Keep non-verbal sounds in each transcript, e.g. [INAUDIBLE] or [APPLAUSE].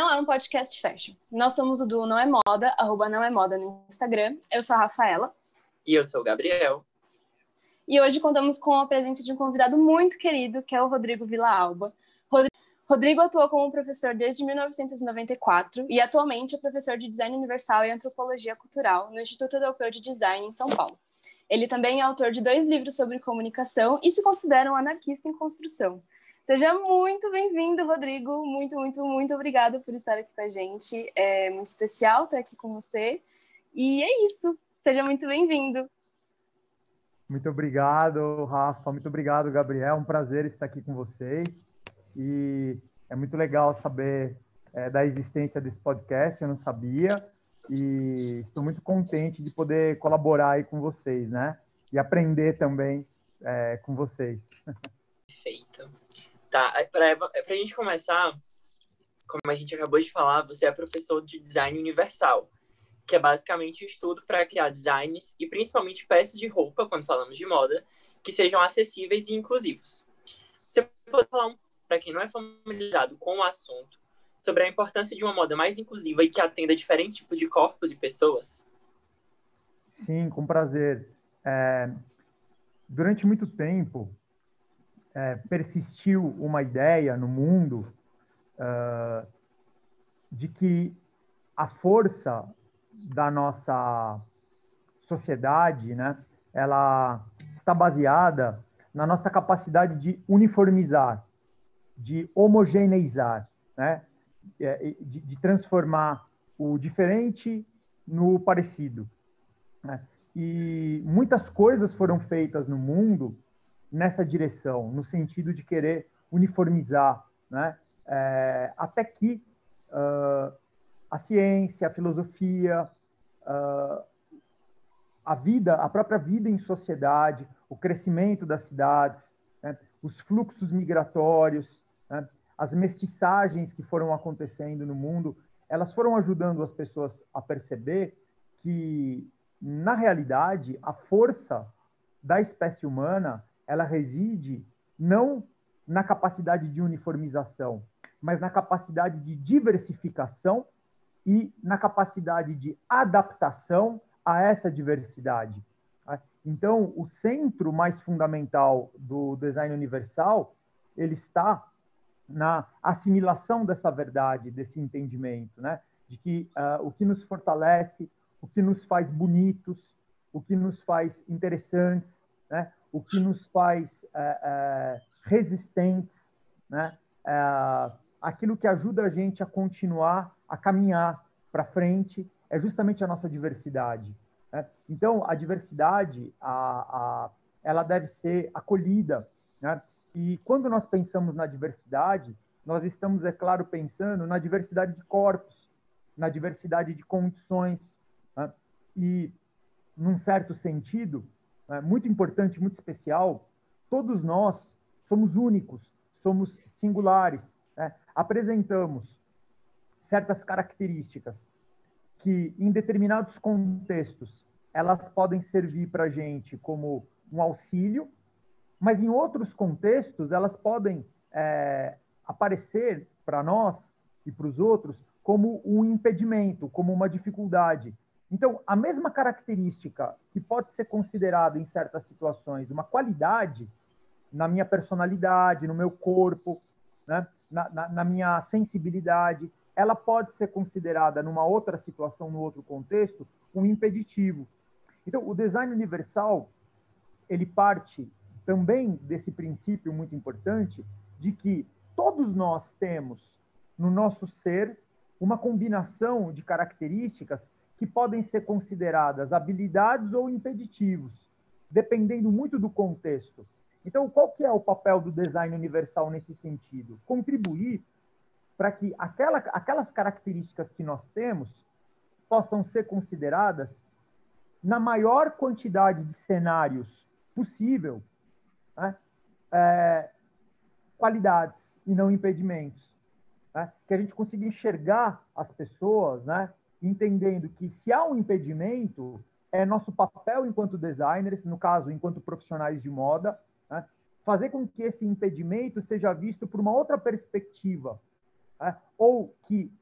não é um podcast fashion. Nós somos o duo Não é Moda, arroba Não é Moda no Instagram. Eu sou a Rafaela. E eu sou o Gabriel. E hoje contamos com a presença de um convidado muito querido, que é o Rodrigo Vila Alba. Rodrigo atuou como professor desde 1994 e atualmente é professor de Design Universal e Antropologia Cultural no Instituto Europeu de Design em São Paulo. Ele também é autor de dois livros sobre comunicação e se considera um anarquista em construção. Seja muito bem-vindo, Rodrigo. Muito, muito, muito obrigado por estar aqui com a gente. É muito especial estar aqui com você. E é isso. Seja muito bem-vindo. Muito obrigado, Rafa. Muito obrigado, Gabriel. Um prazer estar aqui com vocês. E é muito legal saber é, da existência desse podcast. Eu não sabia. E estou muito contente de poder colaborar aí com vocês, né? E aprender também é, com vocês. [LAUGHS] Perfeito. Tá, para a gente começar, como a gente acabou de falar, você é professor de design universal, que é basicamente o estudo para criar designs e principalmente peças de roupa, quando falamos de moda, que sejam acessíveis e inclusivos. Você pode falar, para quem não é familiarizado com o assunto, sobre a importância de uma moda mais inclusiva e que atenda diferentes tipos de corpos e pessoas? Sim, com prazer. É, durante muito tempo, é, persistiu uma ideia no mundo uh, de que a força da nossa sociedade, né, ela está baseada na nossa capacidade de uniformizar, de homogeneizar, né, de, de transformar o diferente no parecido. Né? E muitas coisas foram feitas no mundo nessa direção, no sentido de querer uniformizar, né? É, até que uh, a ciência, a filosofia, uh, a vida, a própria vida em sociedade, o crescimento das cidades, né? os fluxos migratórios, né? as mestiçagens que foram acontecendo no mundo, elas foram ajudando as pessoas a perceber que, na realidade, a força da espécie humana ela reside não na capacidade de uniformização, mas na capacidade de diversificação e na capacidade de adaptação a essa diversidade. Então, o centro mais fundamental do design universal, ele está na assimilação dessa verdade, desse entendimento, né? de que uh, o que nos fortalece, o que nos faz bonitos, o que nos faz interessantes, né? O que nos faz é, é, resistentes, né? É, aquilo que ajuda a gente a continuar a caminhar para frente é justamente a nossa diversidade. Né? Então, a diversidade, a, a, ela deve ser acolhida. Né? E quando nós pensamos na diversidade, nós estamos, é claro, pensando na diversidade de corpos, na diversidade de condições. Né? E, num certo sentido, é, muito importante, muito especial, todos nós somos únicos, somos singulares, né? apresentamos certas características que, em determinados contextos, elas podem servir para a gente como um auxílio, mas em outros contextos elas podem é, aparecer para nós e para os outros como um impedimento, como uma dificuldade. Então, a mesma característica que pode ser considerada em certas situações uma qualidade na minha personalidade, no meu corpo, né? na, na, na minha sensibilidade, ela pode ser considerada numa outra situação, no outro contexto, um impeditivo. Então, o design universal ele parte também desse princípio muito importante de que todos nós temos no nosso ser uma combinação de características que podem ser consideradas habilidades ou impeditivos, dependendo muito do contexto. Então, qual que é o papel do design universal nesse sentido? Contribuir para que aquela, aquelas características que nós temos possam ser consideradas na maior quantidade de cenários possível, né? é, qualidades e não impedimentos. Né? Que a gente consiga enxergar as pessoas, né? Entendendo que se há um impedimento, é nosso papel enquanto designers, no caso, enquanto profissionais de moda, né, fazer com que esse impedimento seja visto por uma outra perspectiva, né, ou que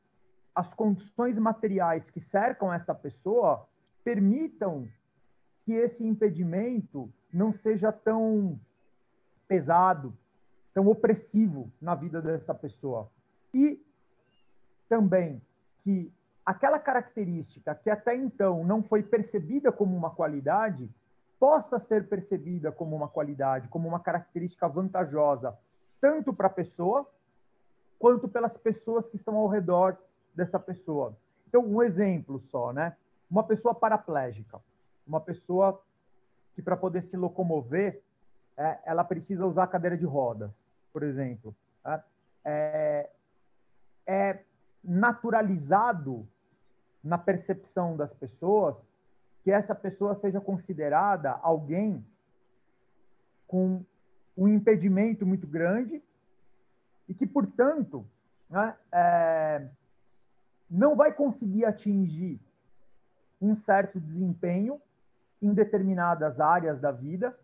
as condições materiais que cercam essa pessoa permitam que esse impedimento não seja tão pesado, tão opressivo na vida dessa pessoa. E também que aquela característica que até então não foi percebida como uma qualidade possa ser percebida como uma qualidade, como uma característica vantajosa, tanto para a pessoa quanto pelas pessoas que estão ao redor dessa pessoa. Então, um exemplo só, né? Uma pessoa paraplégica, uma pessoa que para poder se locomover, é, ela precisa usar cadeira de rodas, por exemplo. Né? É, é naturalizado na percepção das pessoas que essa pessoa seja considerada alguém com um impedimento muito grande e que, portanto, né, é, não vai conseguir atingir um certo desempenho em determinadas áreas da vida,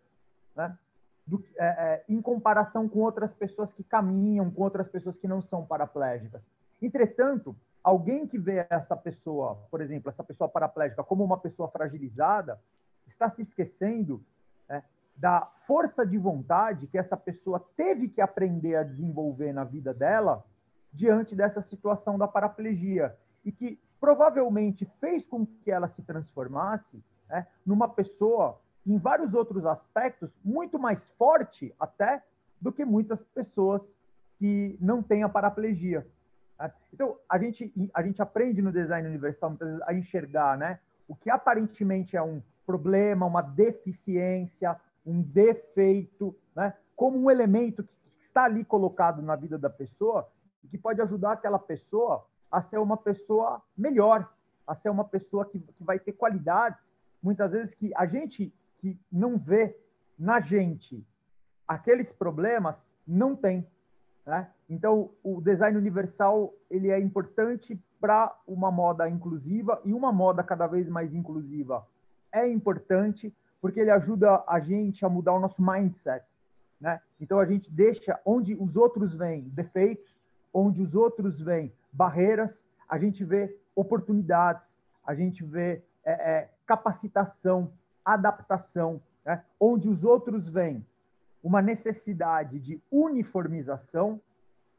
né, do, é, é, em comparação com outras pessoas que caminham, com outras pessoas que não são paraplégicas. Entretanto, alguém que vê essa pessoa, por exemplo, essa pessoa paraplégica como uma pessoa fragilizada, está se esquecendo né, da força de vontade que essa pessoa teve que aprender a desenvolver na vida dela diante dessa situação da paraplegia e que provavelmente fez com que ela se transformasse né, numa pessoa, em vários outros aspectos, muito mais forte até do que muitas pessoas que não têm a paraplegia. Então, a gente, a gente aprende no design universal muitas vezes a enxergar né, o que aparentemente é um problema, uma deficiência, um defeito, né, como um elemento que está ali colocado na vida da pessoa e que pode ajudar aquela pessoa a ser uma pessoa melhor, a ser uma pessoa que, que vai ter qualidades, muitas vezes que a gente que não vê na gente. Aqueles problemas não tem. Né? Então, o design universal ele é importante para uma moda inclusiva e uma moda cada vez mais inclusiva é importante porque ele ajuda a gente a mudar o nosso mindset. Né? Então, a gente deixa onde os outros veem defeitos, onde os outros veem barreiras, a gente vê oportunidades, a gente vê é, é, capacitação, adaptação, né? onde os outros veem uma necessidade de uniformização,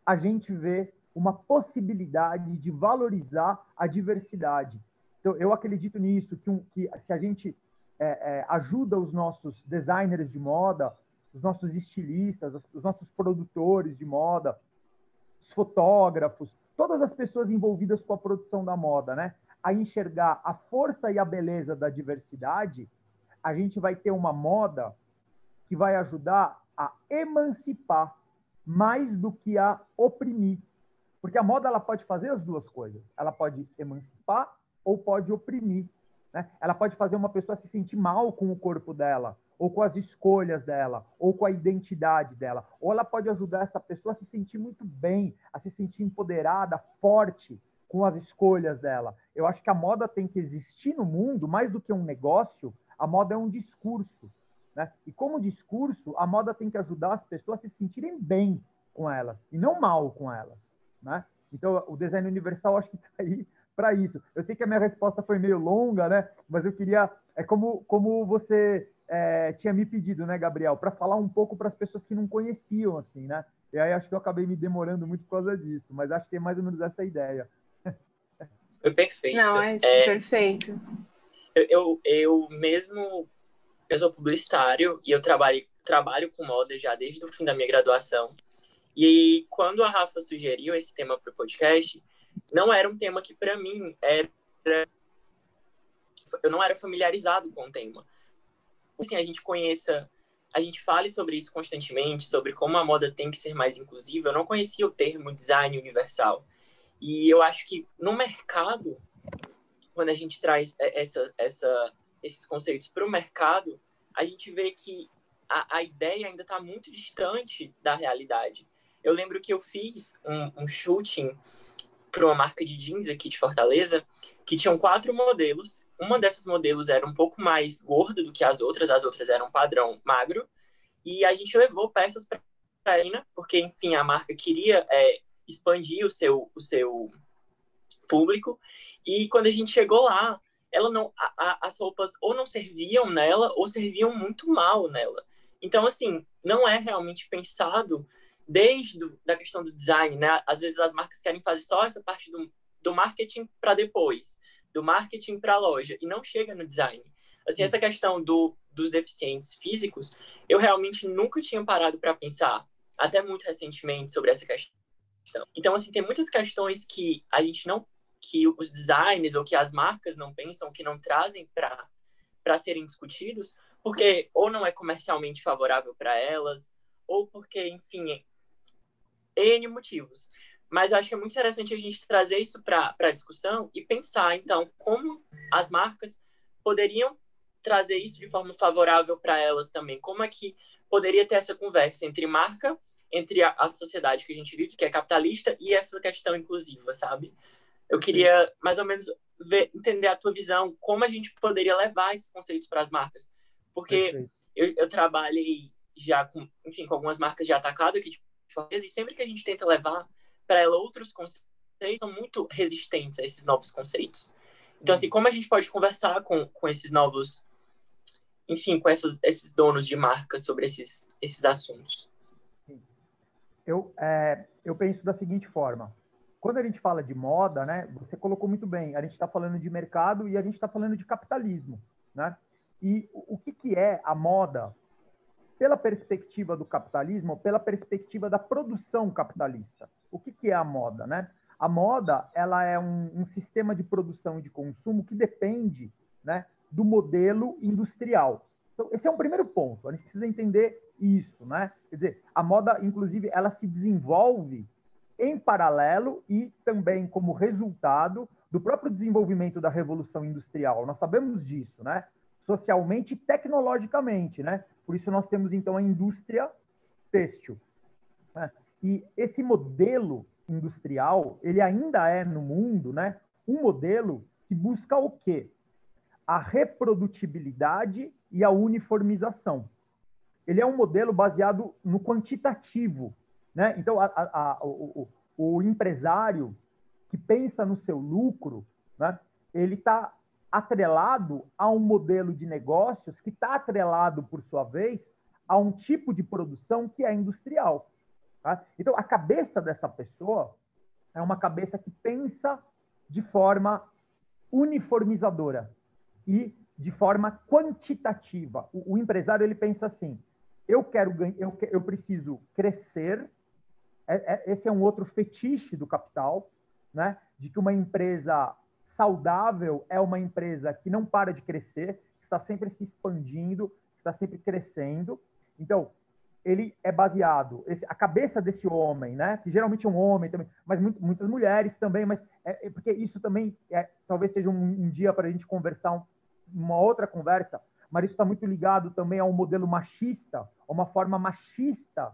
a gente vê uma possibilidade de valorizar a diversidade. Então, eu acredito nisso, que, um, que se a gente é, é, ajuda os nossos designers de moda, os nossos estilistas, os nossos produtores de moda, os fotógrafos, todas as pessoas envolvidas com a produção da moda, né, a enxergar a força e a beleza da diversidade, a gente vai ter uma moda que vai ajudar a emancipar mais do que a oprimir. Porque a moda ela pode fazer as duas coisas. Ela pode emancipar ou pode oprimir. Né? Ela pode fazer uma pessoa se sentir mal com o corpo dela, ou com as escolhas dela, ou com a identidade dela. Ou ela pode ajudar essa pessoa a se sentir muito bem, a se sentir empoderada, forte com as escolhas dela. Eu acho que a moda tem que existir no mundo mais do que um negócio. A moda é um discurso. Né? E como discurso, a moda tem que ajudar as pessoas a se sentirem bem com elas e não mal com elas. Né? Então, o design universal acho que está aí para isso. Eu sei que a minha resposta foi meio longa, né? Mas eu queria, é como, como você é, tinha me pedido, né, Gabriel, para falar um pouco para as pessoas que não conheciam, assim, né? E aí acho que eu acabei me demorando muito por causa disso, mas acho que é mais ou menos essa ideia. Foi perfeito. Não, é, é perfeito. Eu, eu, eu mesmo eu sou publicitário e eu trabalho, trabalho com moda já desde o fim da minha graduação. E quando a Rafa sugeriu esse tema para o podcast, não era um tema que, para mim, era. Eu não era familiarizado com o tema. Assim, a gente conheça, a gente fale sobre isso constantemente, sobre como a moda tem que ser mais inclusiva. Eu não conhecia o termo design universal. E eu acho que no mercado, quando a gente traz essa, essa esses conceitos para o mercado, a gente vê que a, a ideia ainda está muito distante da realidade. Eu lembro que eu fiz um, um shooting para uma marca de jeans aqui de Fortaleza, que tinham quatro modelos. Uma dessas modelos era um pouco mais gorda do que as outras, as outras eram padrão magro. E a gente levou peças para a Ina, porque, enfim, a marca queria é, expandir o seu, o seu público. E quando a gente chegou lá, ela não, a, a, as roupas ou não serviam nela ou serviam muito mal nela. Então, assim, não é realmente pensado desde do, da questão do design, né? Às vezes as marcas querem fazer só essa parte do, do marketing para depois, do marketing para a loja, e não chega no design. Assim, essa questão do, dos deficientes físicos, eu realmente nunca tinha parado para pensar, até muito recentemente, sobre essa questão. Então, assim, tem muitas questões que a gente não, que os designers ou que as marcas não pensam, que não trazem para serem discutidos, porque ou não é comercialmente favorável para elas, ou porque, enfim, N motivos. Mas eu acho que é muito interessante a gente trazer isso para a discussão e pensar, então, como as marcas poderiam trazer isso de forma favorável para elas também. Como é que poderia ter essa conversa entre marca, entre a, a, sociedade que a gente vive, que é capitalista, e essa questão inclusiva, sabe? Eu queria mais ou menos ver, entender a tua visão, como a gente poderia levar esses conceitos para as marcas. Porque eu, eu, trabalhei já com, enfim, com algumas marcas de atacado aqui de Fortaleza, e sempre que a gente tenta levar para ela outros conceitos, são muito resistentes a esses novos conceitos. Então, assim, como a gente pode conversar com, com esses novos, enfim, com essas, esses donos de marca sobre esses, esses assuntos? Eu, é, eu penso da seguinte forma. Quando a gente fala de moda, né, você colocou muito bem, a gente está falando de mercado e a gente está falando de capitalismo, né? E o que, que é a moda pela perspectiva do capitalismo, pela perspectiva da produção capitalista? O que, que é a moda, né? A moda ela é um, um sistema de produção e de consumo que depende, né, do modelo industrial. Então, esse é um primeiro ponto. A gente precisa entender isso, né? Quer dizer, a moda, inclusive, ela se desenvolve em paralelo e também como resultado do próprio desenvolvimento da revolução industrial. Nós sabemos disso, né? Socialmente e tecnologicamente, né? Por isso nós temos então a indústria têxtil. Né? E esse modelo industrial, ele ainda é no mundo, né? Um modelo que busca o quê? A reprodutibilidade e a uniformização. Ele é um modelo baseado no quantitativo, né? Então, a, a, o, o, empresário que pensa no seu lucro, né? ele está atrelado a um modelo de negócios que está atrelado, por sua vez, a um tipo de produção que é industrial. Tá? Então, a cabeça dessa pessoa é uma cabeça que pensa de forma uniformizadora e de forma quantitativa. O, o empresário ele pensa assim: eu quero eu, eu preciso crescer é, é, esse é um outro fetiche do capital, né? De que uma empresa saudável é uma empresa que não para de crescer, está sempre se expandindo, está sempre crescendo. Então, ele é baseado, esse, a cabeça desse homem, né? Que geralmente é um homem também, mas muito, muitas mulheres também, mas é, é porque isso também é, talvez seja um, um dia para a gente conversar um, uma outra conversa, mas isso está muito ligado também a um modelo machista, a uma forma machista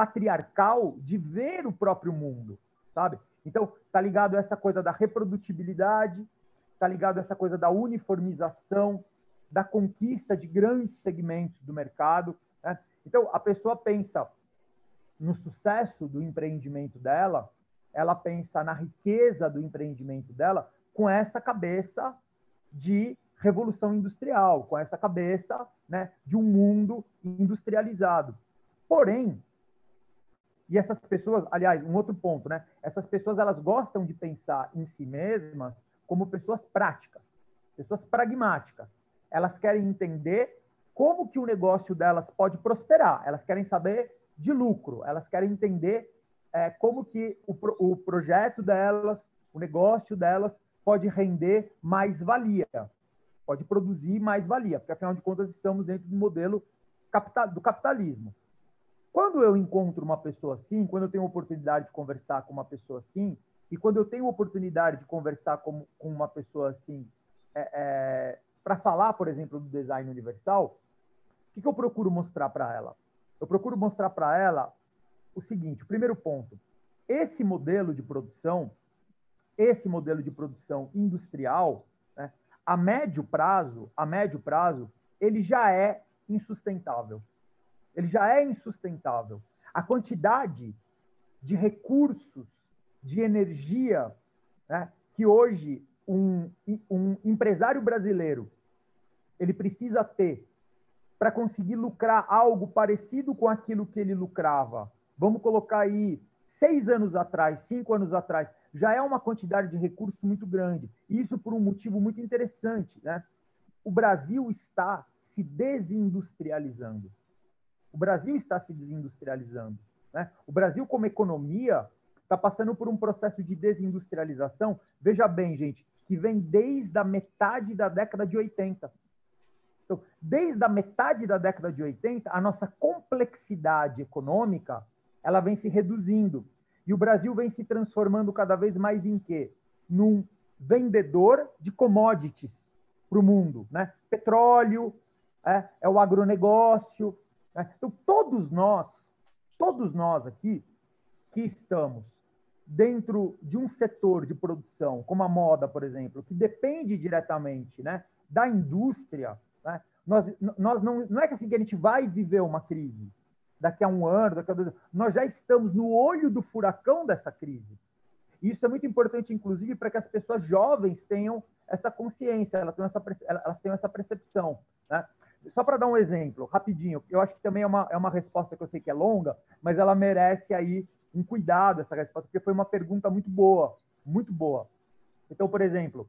patriarcal de ver o próprio mundo, sabe? Então, tá ligado essa coisa da reprodutibilidade, tá ligado essa coisa da uniformização, da conquista de grandes segmentos do mercado. Né? Então, a pessoa pensa no sucesso do empreendimento dela, ela pensa na riqueza do empreendimento dela com essa cabeça de revolução industrial, com essa cabeça né, de um mundo industrializado. Porém, e essas pessoas, aliás, um outro ponto, né? Essas pessoas elas gostam de pensar em si mesmas como pessoas práticas, pessoas pragmáticas. Elas querem entender como que o negócio delas pode prosperar. Elas querem saber de lucro. Elas querem entender é, como que o, o projeto delas, o negócio delas pode render mais valia, pode produzir mais valia, porque afinal de contas estamos dentro do modelo do capitalismo. Quando eu encontro uma pessoa assim, quando eu tenho oportunidade de conversar com uma pessoa assim, e quando eu tenho oportunidade de conversar com, com uma pessoa assim, é, é, para falar, por exemplo, do design universal, o que, que eu procuro mostrar para ela? Eu procuro mostrar para ela o seguinte: o primeiro ponto, esse modelo de produção, esse modelo de produção industrial, né, a médio prazo, a médio prazo, ele já é insustentável ele já é insustentável. A quantidade de recursos, de energia né, que hoje um, um empresário brasileiro ele precisa ter para conseguir lucrar algo parecido com aquilo que ele lucrava. Vamos colocar aí seis anos atrás, cinco anos atrás, já é uma quantidade de recursos muito grande. Isso por um motivo muito interessante, né? O Brasil está se desindustrializando. O Brasil está se desindustrializando. Né? O Brasil, como economia, está passando por um processo de desindustrialização. Veja bem, gente, que vem desde a metade da década de 80. Então, desde a metade da década de 80, a nossa complexidade econômica ela vem se reduzindo. E o Brasil vem se transformando cada vez mais em quê? Num vendedor de commodities para o mundo. Né? Petróleo, é, é o agronegócio. Né? Então, todos nós, todos nós aqui que estamos dentro de um setor de produção, como a moda, por exemplo, que depende diretamente né, da indústria, né, nós, nós não, não é que assim que a gente vai viver uma crise daqui a um ano, daqui a dois anos, nós já estamos no olho do furacão dessa crise. Isso é muito importante, inclusive, para que as pessoas jovens tenham essa consciência, elas tenham essa, elas tenham essa percepção. Né? Só para dar um exemplo, rapidinho, eu acho que também é uma, é uma resposta que eu sei que é longa, mas ela merece aí um cuidado, essa resposta, porque foi uma pergunta muito boa, muito boa. Então, por exemplo,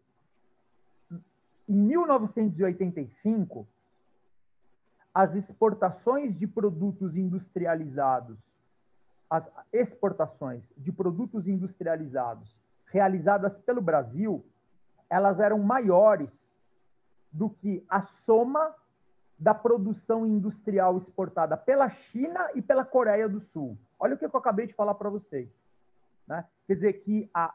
em 1985, as exportações de produtos industrializados, as exportações de produtos industrializados realizadas pelo Brasil, elas eram maiores do que a soma da produção industrial exportada pela China e pela Coreia do Sul. Olha o que eu acabei de falar para vocês. Né? Quer dizer que há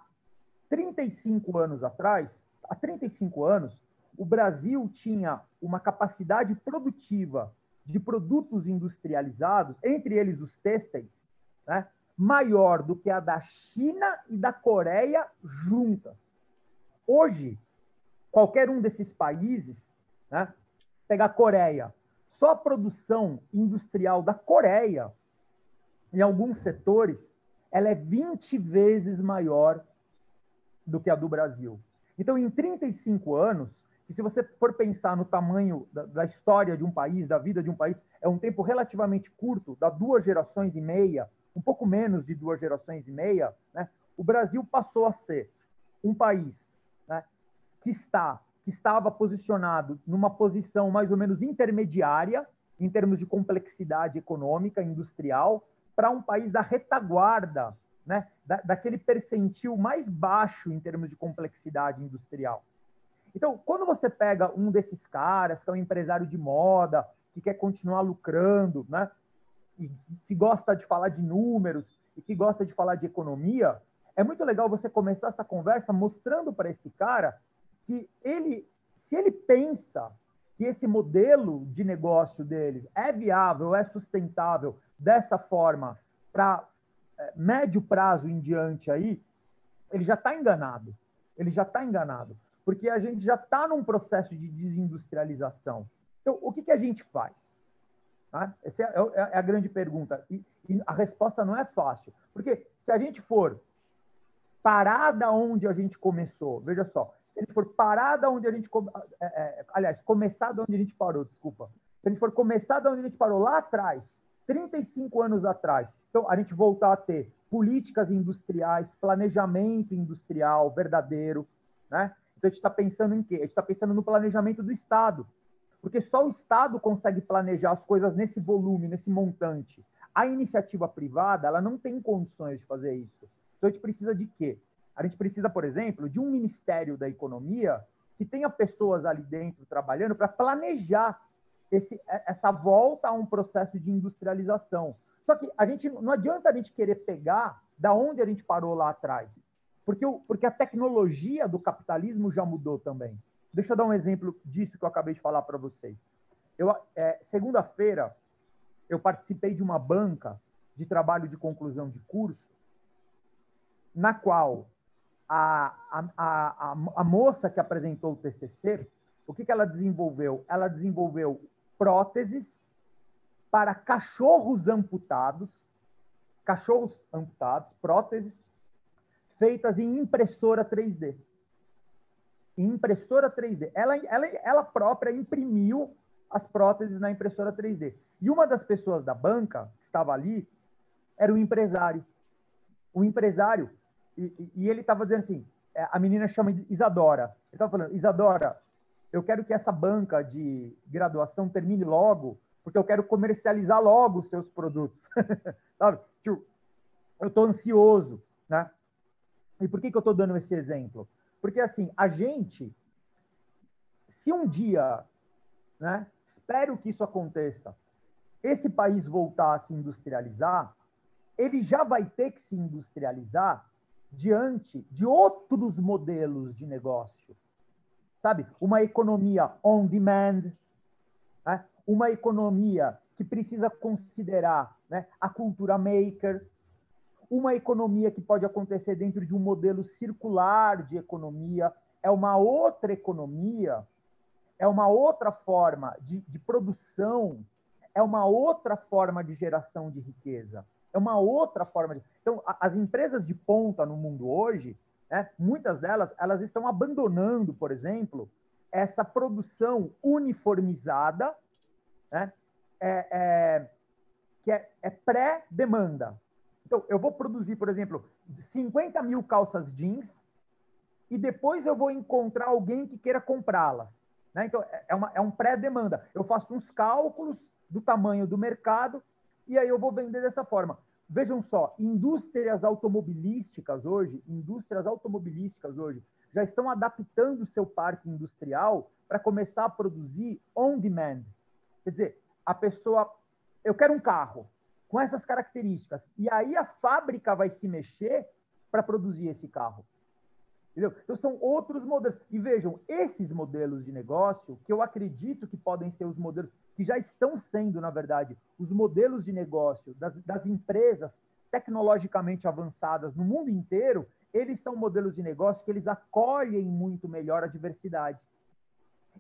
35 anos atrás, há 35 anos, o Brasil tinha uma capacidade produtiva de produtos industrializados, entre eles os têxteis, né? maior do que a da China e da Coreia juntas. Hoje, qualquer um desses países, né, pegar a Coreia, só a produção industrial da Coreia, em alguns setores, ela é 20 vezes maior do que a do Brasil. Então, em 35 anos, e se você for pensar no tamanho da, da, história de um país, da vida de um país, é um tempo relativamente curto, da duas gerações e meia, um pouco menos de duas gerações e meia, né? o Brasil passou a ser um país né, que está que estava posicionado numa posição mais ou menos intermediária em termos de complexidade econômica, industrial, para um país da retaguarda, né, da, daquele percentil mais baixo em termos de complexidade industrial. Então, quando você pega um desses caras, que é um empresário de moda, que quer continuar lucrando, né, e que gosta de falar de números, e que gosta de falar de economia, é muito legal você começar essa conversa mostrando para esse cara que ele, se ele pensa que esse modelo de negócio deles é viável, é sustentável dessa forma para é, médio prazo em diante aí, ele já está enganado. Ele já está enganado. Porque a gente já está num processo de desindustrialização. Então, o que, que a gente faz? Tá? Essa é, é, é a grande pergunta. E, e a resposta não é fácil. Porque se a gente for parar da onde a gente começou, veja só, se a gente for parar da onde a gente. É, é, aliás, começar da onde a gente parou, desculpa. Se a gente for começar da onde a gente parou lá atrás, 35 anos atrás, então a gente voltar a ter políticas industriais, planejamento industrial verdadeiro, né? Então a gente está pensando em quê? A gente está pensando no planejamento do Estado, porque só o Estado consegue planejar as coisas nesse volume, nesse montante. A iniciativa privada, ela não tem condições de fazer isso. Então a gente precisa de quê? A gente precisa, por exemplo, de um Ministério da Economia que tenha pessoas ali dentro trabalhando para planejar esse, essa volta a um processo de industrialização. Só que a gente não adianta a gente querer pegar da onde a gente parou lá atrás, porque, o, porque a tecnologia do capitalismo já mudou também. Deixa eu dar um exemplo disso que eu acabei de falar para vocês. Eu, é, segunda-feira, eu participei de uma banca de trabalho de conclusão de curso, na qual a, a, a, a, moça que apresentou o TCC, o que, que ela desenvolveu? Ela desenvolveu próteses para cachorros amputados, cachorros amputados, próteses feitas em impressora 3D. em impressora 3D. Ela, ela, ela própria imprimiu as próteses na impressora 3D. E uma das pessoas da banca que estava ali era o empresário. O empresário, e, e ele estava dizendo assim, é, a menina chama Isadora. Ele estava falando, Isadora, eu quero que essa banca de graduação termine logo, porque eu quero comercializar logo os seus produtos. [LAUGHS] Sabe? Tipo, eu estou ansioso, né? E por que, que eu estou dando esse exemplo? Porque, assim, a gente, se um dia, né, espero que isso aconteça, esse país voltar a se industrializar, ele já vai ter que se industrializar diante de outros modelos de negócio. Sabe? Uma economia on demand, né? uma economia que precisa considerar né, a cultura maker, uma economia que pode acontecer dentro de um modelo circular de economia, é uma outra economia, é uma outra forma de, de produção, é uma outra forma de geração de riqueza, é uma outra forma de. Então, as empresas de ponta no mundo hoje, né, muitas delas, elas estão abandonando, por exemplo, essa produção uniformizada, né, é, é, que é, é pré-demanda. Então, eu vou produzir, por exemplo, 50 mil calças jeans e depois eu vou encontrar alguém que queira comprá-las. Né? Então, é, uma, é um pré-demanda. Eu faço uns cálculos do tamanho do mercado e aí eu vou vender dessa forma. Vejam só, indústrias automobilísticas hoje, indústrias automobilísticas hoje, já estão adaptando o seu parque industrial para começar a produzir on demand. Quer dizer, a pessoa, eu quero um carro, com essas características. E aí a fábrica vai se mexer para produzir esse carro. Entendeu? Então são outros modelos. E vejam, esses modelos de negócio, que eu acredito que podem ser os modelos, que já estão sendo, na verdade, os modelos de negócio das, das empresas tecnologicamente avançadas no mundo inteiro, eles são modelos de negócio que eles acolhem muito melhor a diversidade.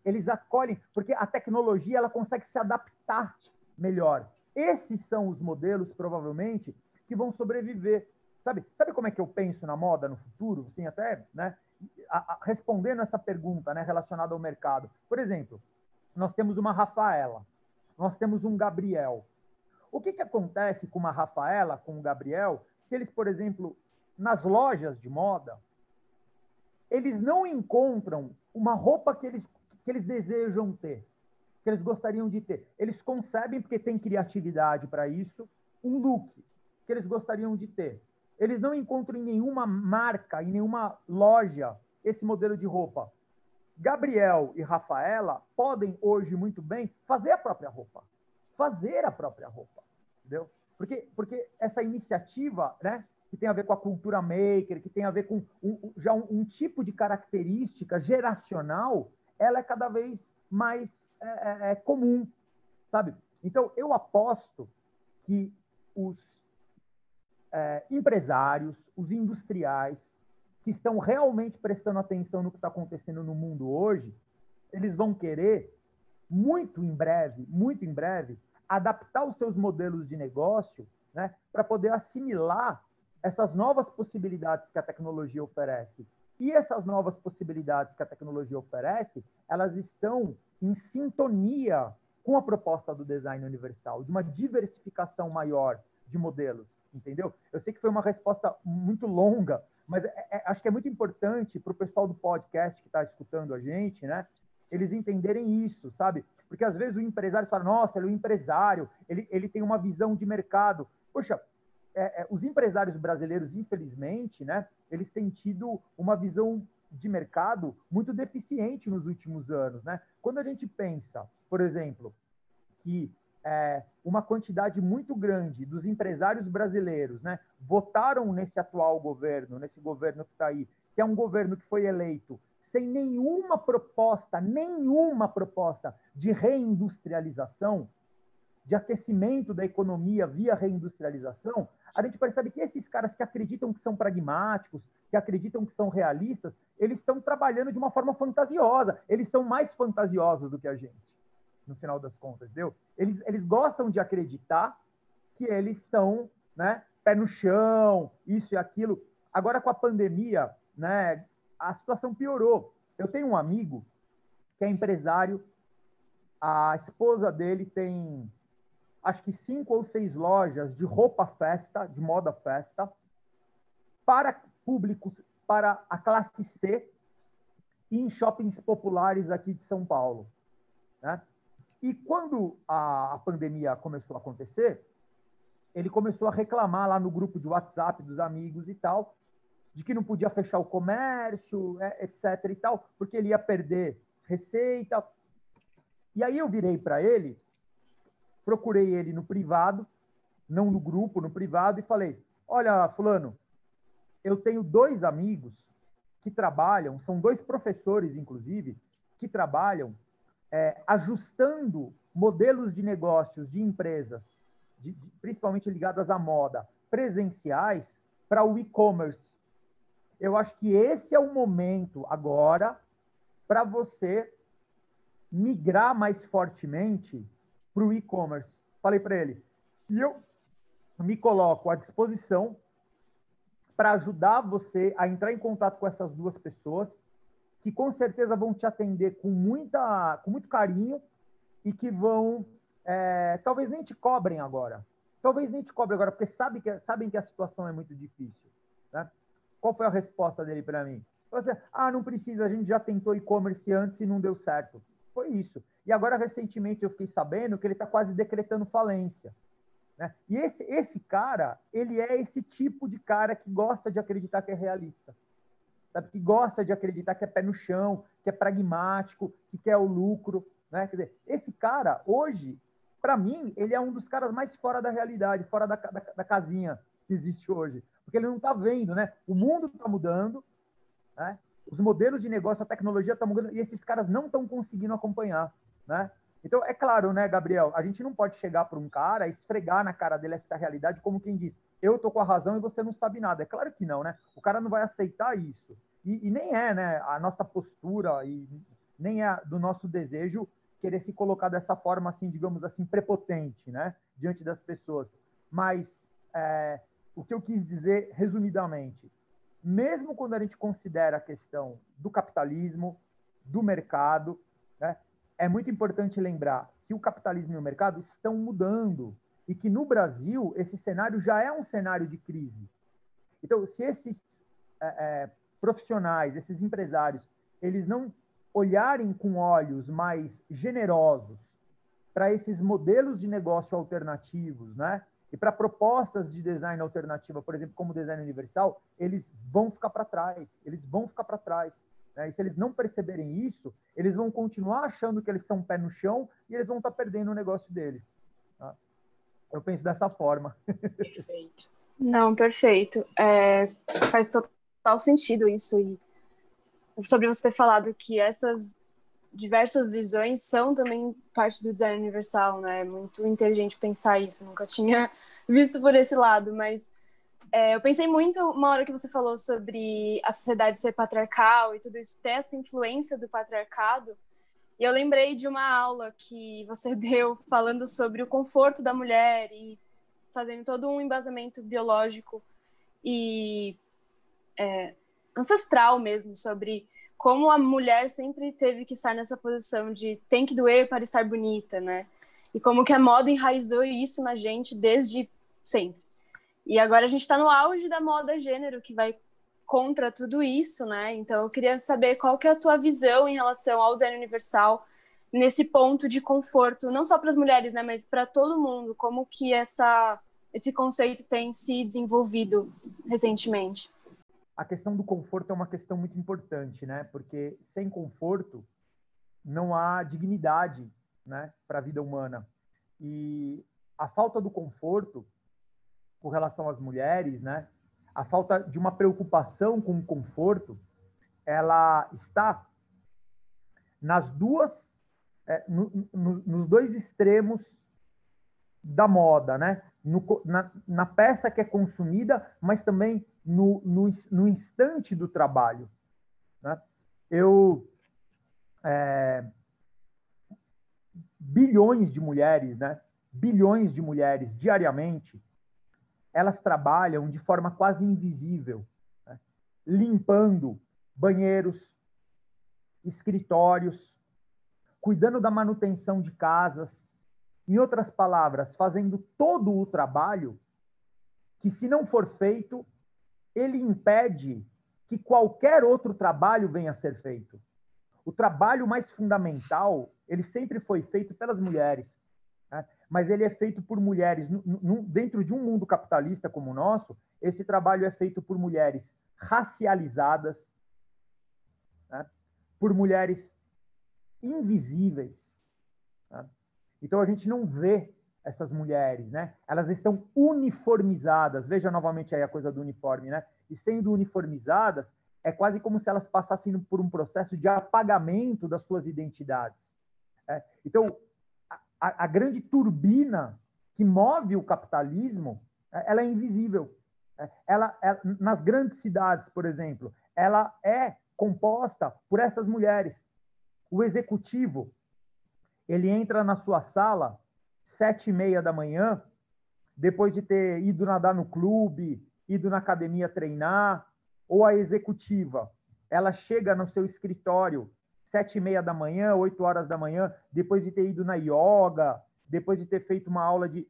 Eles acolhem, porque a tecnologia ela consegue se adaptar melhor. Esses são os modelos, provavelmente, que vão sobreviver. Sabe, sabe como é que eu penso na moda no futuro? Assim, até né, a, a, respondendo essa pergunta né, relacionada ao mercado. Por exemplo, nós temos uma Rafaela, nós temos um Gabriel. O que, que acontece com uma Rafaela, com um Gabriel, se eles, por exemplo, nas lojas de moda, eles não encontram uma roupa que eles, que eles desejam ter? que eles gostariam de ter. Eles concebem, porque tem criatividade para isso, um look que eles gostariam de ter. Eles não encontram em nenhuma marca, em nenhuma loja, esse modelo de roupa. Gabriel e Rafaela podem hoje muito bem fazer a própria roupa. Fazer a própria roupa. Entendeu? Porque, porque essa iniciativa, né, que tem a ver com a cultura maker, que tem a ver com um, já um, um tipo de característica geracional, ela é cada vez mais é, é, é comum, sabe? Então, eu aposto que os é, empresários, os industriais, que estão realmente prestando atenção no que está acontecendo no mundo hoje, eles vão querer, muito em breve, muito em breve, adaptar os seus modelos de negócio né, para poder assimilar essas novas possibilidades que a tecnologia oferece. E essas novas possibilidades que a tecnologia oferece, elas estão em sintonia com a proposta do design universal, de uma diversificação maior de modelos, entendeu? Eu sei que foi uma resposta muito longa, mas é, é, acho que é muito importante para o pessoal do podcast que está escutando a gente, né? Eles entenderem isso, sabe? Porque às vezes o empresário fala, nossa, ele é um empresário, ele, ele tem uma visão de mercado. Poxa, é, é, os empresários brasileiros, infelizmente, né, eles têm tido uma visão de mercado muito deficiente nos últimos anos. Né? Quando a gente pensa, por exemplo, que é, uma quantidade muito grande dos empresários brasileiros né, votaram nesse atual governo, nesse governo que está aí, que é um governo que foi eleito sem nenhuma proposta, nenhuma proposta de reindustrialização, de aquecimento da economia via reindustrialização, a gente percebe que esses caras que acreditam que são pragmáticos, que acreditam que são realistas, eles estão trabalhando de uma forma fantasiosa. Eles são mais fantasiosos do que a gente, no final das contas, entendeu? Eles, eles gostam de acreditar que eles são, né, pé no chão, isso e aquilo. Agora, com a pandemia, né, a situação piorou. Eu tenho um amigo que é empresário, a esposa dele tem acho que cinco ou seis lojas de roupa festa, de moda festa, para públicos, para a classe C em shoppings populares aqui de São Paulo. Né? E quando a, pandemia começou a acontecer, ele começou a reclamar lá no grupo de WhatsApp dos amigos e tal, de que não podia fechar o comércio, é, etc. e tal, porque ele ia perder receita. E aí eu virei para ele, procurei ele no privado, não no grupo, no privado, e falei: Olha, Fulano, eu tenho dois amigos que trabalham, são dois professores, inclusive, que trabalham é, ajustando modelos de negócios de empresas, de, de, principalmente ligadas à moda, presenciais, para o e-commerce. Eu acho que esse é o momento agora para você migrar mais fortemente para o e-commerce. Falei para ele, e eu me coloco à disposição para ajudar você a entrar em contato com essas duas pessoas, que com certeza vão te atender com, muita, com muito carinho e que vão, é, talvez nem te cobrem agora. Talvez nem te cobrem agora, porque sabe que, sabem que a situação é muito difícil. Né? Qual foi a resposta dele para mim? Você, assim, ah, não precisa, a gente já tentou e-commerce antes e não deu certo. Foi isso. E agora, recentemente, eu fiquei sabendo que ele está quase decretando falência. Né? E esse, esse cara, ele é esse tipo de cara que gosta de acreditar que é realista. Sabe? Que gosta de acreditar que é pé no chão, que é pragmático, que quer o lucro. Né? Quer dizer, esse cara, hoje, para mim, ele é um dos caras mais fora da realidade, fora da, da, da casinha que existe hoje. Porque ele não está vendo, né? O mundo está mudando, né? os modelos de negócio, a tecnologia está mudando, e esses caras não estão conseguindo acompanhar. Né? Então, é claro, né, Gabriel? A gente não pode chegar para um cara, esfregar na cara dele essa realidade, como quem diz, eu tô com a razão e você não sabe nada. É claro que não, né? O cara não vai aceitar isso. E, e nem é, né, a nossa postura e nem é do nosso desejo querer se colocar dessa forma, assim, digamos assim, prepotente, né, diante das pessoas. Mas é, o que eu quis dizer, resumidamente, mesmo quando a gente considera a questão do capitalismo, do mercado, né, é muito importante lembrar que o capitalismo e o mercado estão mudando e que no Brasil esse cenário já é um cenário de crise. Então, se esses é, é, profissionais, esses empresários, eles não olharem com olhos mais generosos para esses modelos de negócio alternativos, né? E para propostas de design alternativa, por exemplo, como design universal, eles vão ficar para trás. Eles vão ficar para trás. Né? E se eles não perceberem isso, eles vão continuar achando que eles são pé no chão e eles vão estar tá perdendo o negócio deles. Eu penso dessa forma. Perfeito. Não, perfeito. É, faz total sentido isso. E sobre você ter falado que essas diversas visões são também parte do design universal, né? É muito inteligente pensar isso. Nunca tinha [LAUGHS] visto por esse lado, mas é, eu pensei muito uma hora que você falou sobre a sociedade ser patriarcal e tudo isso ter essa influência do patriarcado. E eu lembrei de uma aula que você [LAUGHS] deu falando sobre o conforto da mulher e fazendo todo um embasamento biológico e é, ancestral mesmo sobre como a mulher sempre teve que estar nessa posição de tem que doer para estar bonita, né? E como que a moda enraizou isso na gente desde sempre. E agora a gente está no auge da moda gênero, que vai contra tudo isso, né? Então eu queria saber qual que é a tua visão em relação ao design universal nesse ponto de conforto, não só para as mulheres, né, mas para todo mundo, como que essa esse conceito tem se desenvolvido recentemente? A questão do conforto é uma questão muito importante, né? Porque sem conforto não há dignidade, né, para a vida humana. E a falta do conforto com relação às mulheres, né? A falta de uma preocupação com o conforto, ela está nas duas, é, no, no, nos dois extremos da moda, né? No, na, na, peça que é consumida, mas também no, no, instante do trabalho. Né? Eu é, bilhões de mulheres, né? Bilhões de mulheres diariamente elas trabalham de forma quase invisível, né? limpando banheiros, escritórios, cuidando da manutenção de casas, em outras palavras, fazendo todo o trabalho que, se não for feito, ele impede que qualquer outro trabalho venha a ser feito. O trabalho mais fundamental, ele sempre foi feito pelas mulheres? Mas ele é feito por mulheres. dentro de um mundo capitalista como o nosso, esse trabalho é feito por mulheres racializadas, né? por mulheres invisíveis. Né? Então a gente não vê essas mulheres, né? Elas estão uniformizadas. Veja novamente aí a coisa do uniforme, né? E sendo uniformizadas, é quase como se elas passassem por um processo de apagamento das suas identidades. É? Então, a, a, grande turbina que move o capitalismo, é, ela é invisível. É, ela, ela, nas grandes cidades, por exemplo, ela é composta por essas mulheres o executivo, ele entra na sua sala sete e meia da manhã, depois de ter ido nadar no clube, ido na academia treinar, ou a executiva, ela chega no seu escritório sete e meia da manhã, oito horas da manhã, depois de ter ido na yoga, depois de ter feito uma aula de,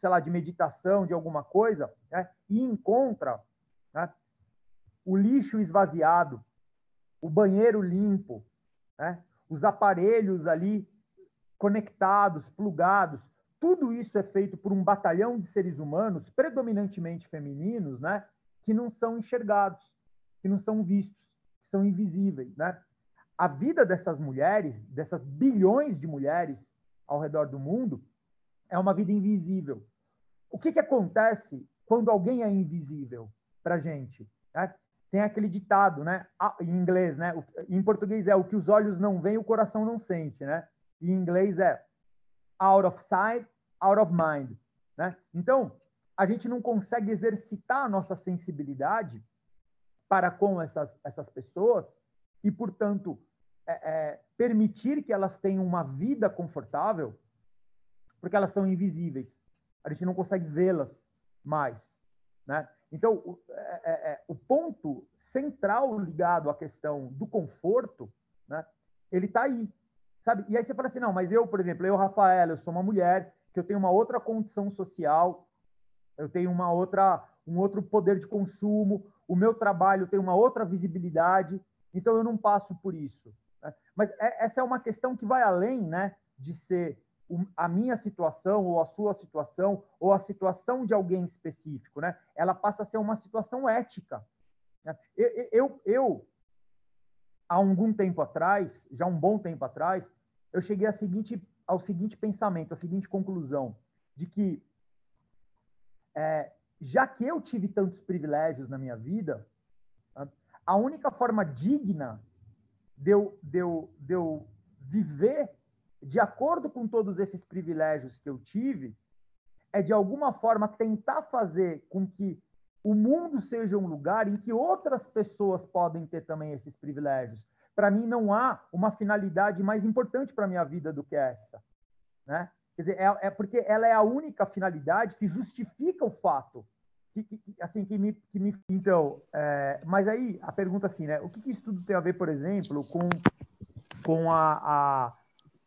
sei lá, de meditação, de alguma coisa, né? e encontra né? o lixo esvaziado, o banheiro limpo, né? os aparelhos ali conectados, plugados, tudo isso é feito por um batalhão de seres humanos, predominantemente femininos, né, que não são enxergados, que não são vistos, que são invisíveis, né? A vida dessas mulheres, dessas bilhões de mulheres ao redor do mundo, é uma vida invisível. O que, que acontece quando alguém é invisível para gente? Né? tem aquele ditado, né? Em inglês, né? Em português é o que os olhos não veem, o coração não sente, né? Em inglês é out of sight, out of mind, né? Então, a gente não consegue exercitar a nossa sensibilidade para com essas, essas pessoas e, portanto, é, é, permitir que elas tenham uma vida confortável, porque elas são invisíveis. A gente não consegue vê-las mais, né? Então, o, é, é, é, o ponto central ligado à questão do conforto, né, ele está aí, sabe? E aí você fala assim, não, mas eu, por exemplo, eu, Rafael, eu sou uma mulher que eu tenho uma outra condição social, eu tenho uma outra, um outro poder de consumo, o meu trabalho tem uma outra visibilidade, então eu não passo por isso. Né? Mas é, essa é uma questão que vai além, né, de ser a minha situação ou a sua situação ou a situação de alguém específico, né? Ela passa a ser uma situação ética. Né? Eu, eu, eu, há algum tempo atrás, já um bom tempo atrás, eu cheguei a seguinte, ao seguinte pensamento, à seguinte conclusão, de que é, já que eu tive tantos privilégios na minha vida, a única forma digna de eu, de eu, de eu viver de acordo com todos esses privilégios que eu tive, é de alguma forma tentar fazer com que o mundo seja um lugar em que outras pessoas podem ter também esses privilégios. Para mim, não há uma finalidade mais importante para minha vida do que essa. Né? Quer dizer, é, é, porque ela é a única finalidade que justifica o fato. Que, que, assim, que me, que me... Então, é, mas aí a pergunta assim, né? O que, que isso tudo tem a ver, por exemplo, com, com a, a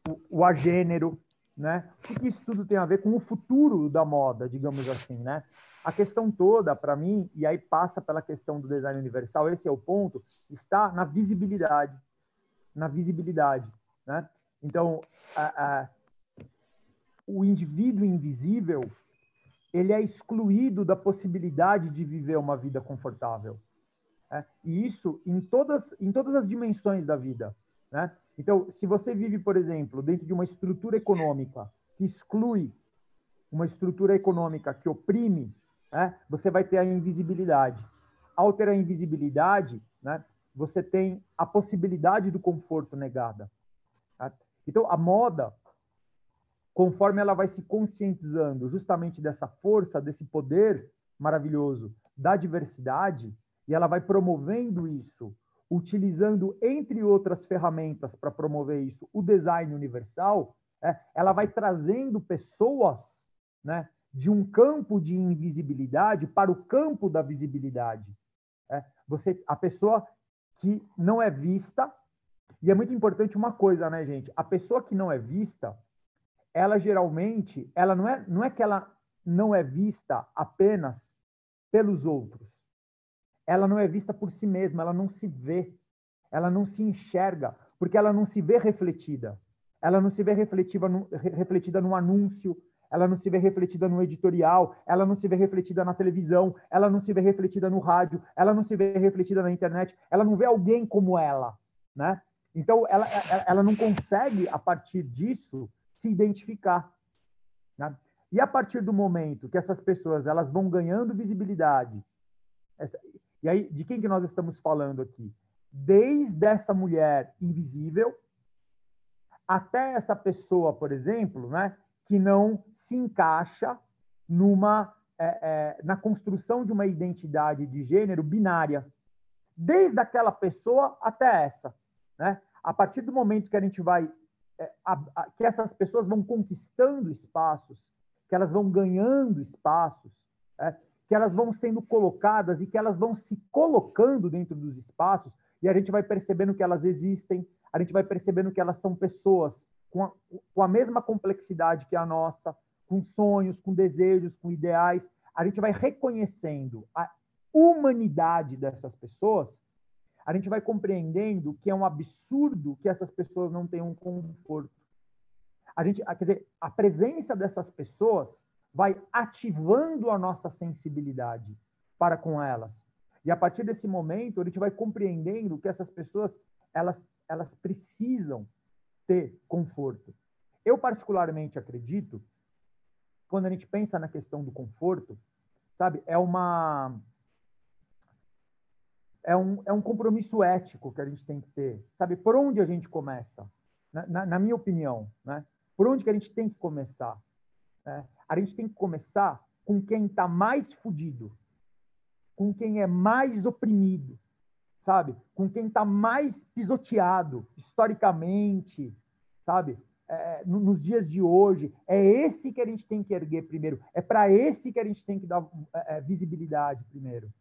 o, o agênero, né? O que isso tudo tem a ver com o futuro da moda, digamos assim, né? A questão toda, para mim, e aí passa pela questão do design universal, esse é o ponto, está na visibilidade, na visibilidade, né? Então, a, a, o indivíduo invisível, ele é excluído da possibilidade de viver uma vida confortável. Né? E isso em todas, em todas as dimensões da vida, né? Então, se você vive, por exemplo, dentro de uma estrutura econômica que exclui uma estrutura econômica que oprime, né, você vai ter a invisibilidade. Ao ter a invisibilidade, né, você tem a possibilidade do conforto negada. Tá? Então, a moda, conforme ela vai se conscientizando justamente dessa força, desse poder maravilhoso da diversidade, e ela vai promovendo isso utilizando, entre outras ferramentas para promover isso, o design universal, é, ela vai trazendo pessoas né, de um campo de invisibilidade para o campo da visibilidade. É, você, a pessoa que não é vista, E é muito importante uma coisa, né, gente? A pessoa que não é vista, ela geralmente, ela não é, não é que ela não é vista apenas pelos outros. Ela não é vista por si mesma, ela não se vê, ela não se enxerga, porque ela não se vê refletida. Ela não se vê refletida, no, refletida num anúncio, ela não se vê refletida no editorial, ela não se vê refletida na televisão, ela não se vê refletida no rádio, ela não se vê refletida na internet, ela não vê alguém como ela, né? Então, ela, ela não consegue, a partir disso, se identificar. Né? E a partir do momento que essas pessoas elas vão ganhando visibilidade, essa, e aí, de quem que nós estamos falando aqui? Desde essa mulher invisível até essa pessoa, por exemplo, né, que não se encaixa numa é, é, na construção de uma identidade de gênero binária, desde aquela pessoa até essa, né? A partir do momento que a gente vai que essas pessoas vão conquistando espaços, que elas vão ganhando espaços, é, que elas vão sendo colocadas e que elas vão se colocando dentro dos espaços, e a gente vai percebendo que elas existem, a gente vai percebendo que elas são pessoas com a, com a mesma complexidade que a nossa, com sonhos, com desejos, com ideais. A gente vai reconhecendo a humanidade dessas pessoas, a gente vai compreendendo que é um absurdo que essas pessoas não tenham conforto. A gente, quer dizer, a presença dessas pessoas vai ativando a nossa sensibilidade para com elas. E a partir desse momento, a gente vai compreendendo que essas pessoas elas, elas precisam ter conforto. Eu particularmente acredito quando a gente pensa na questão do conforto, sabe, é uma é um, é um compromisso ético que a gente tem que ter, sabe, por onde a gente começa, na, na, na minha opinião, né? Por onde que a gente tem que começar? Né? A gente tem que começar com quem está mais fudido, com quem é mais oprimido, sabe? Com quem está mais pisoteado historicamente, sabe? é, nos dias de hoje. É esse que a gente tem que erguer primeiro. É para esse que a gente tem que dar é, é, visibilidade primeiro,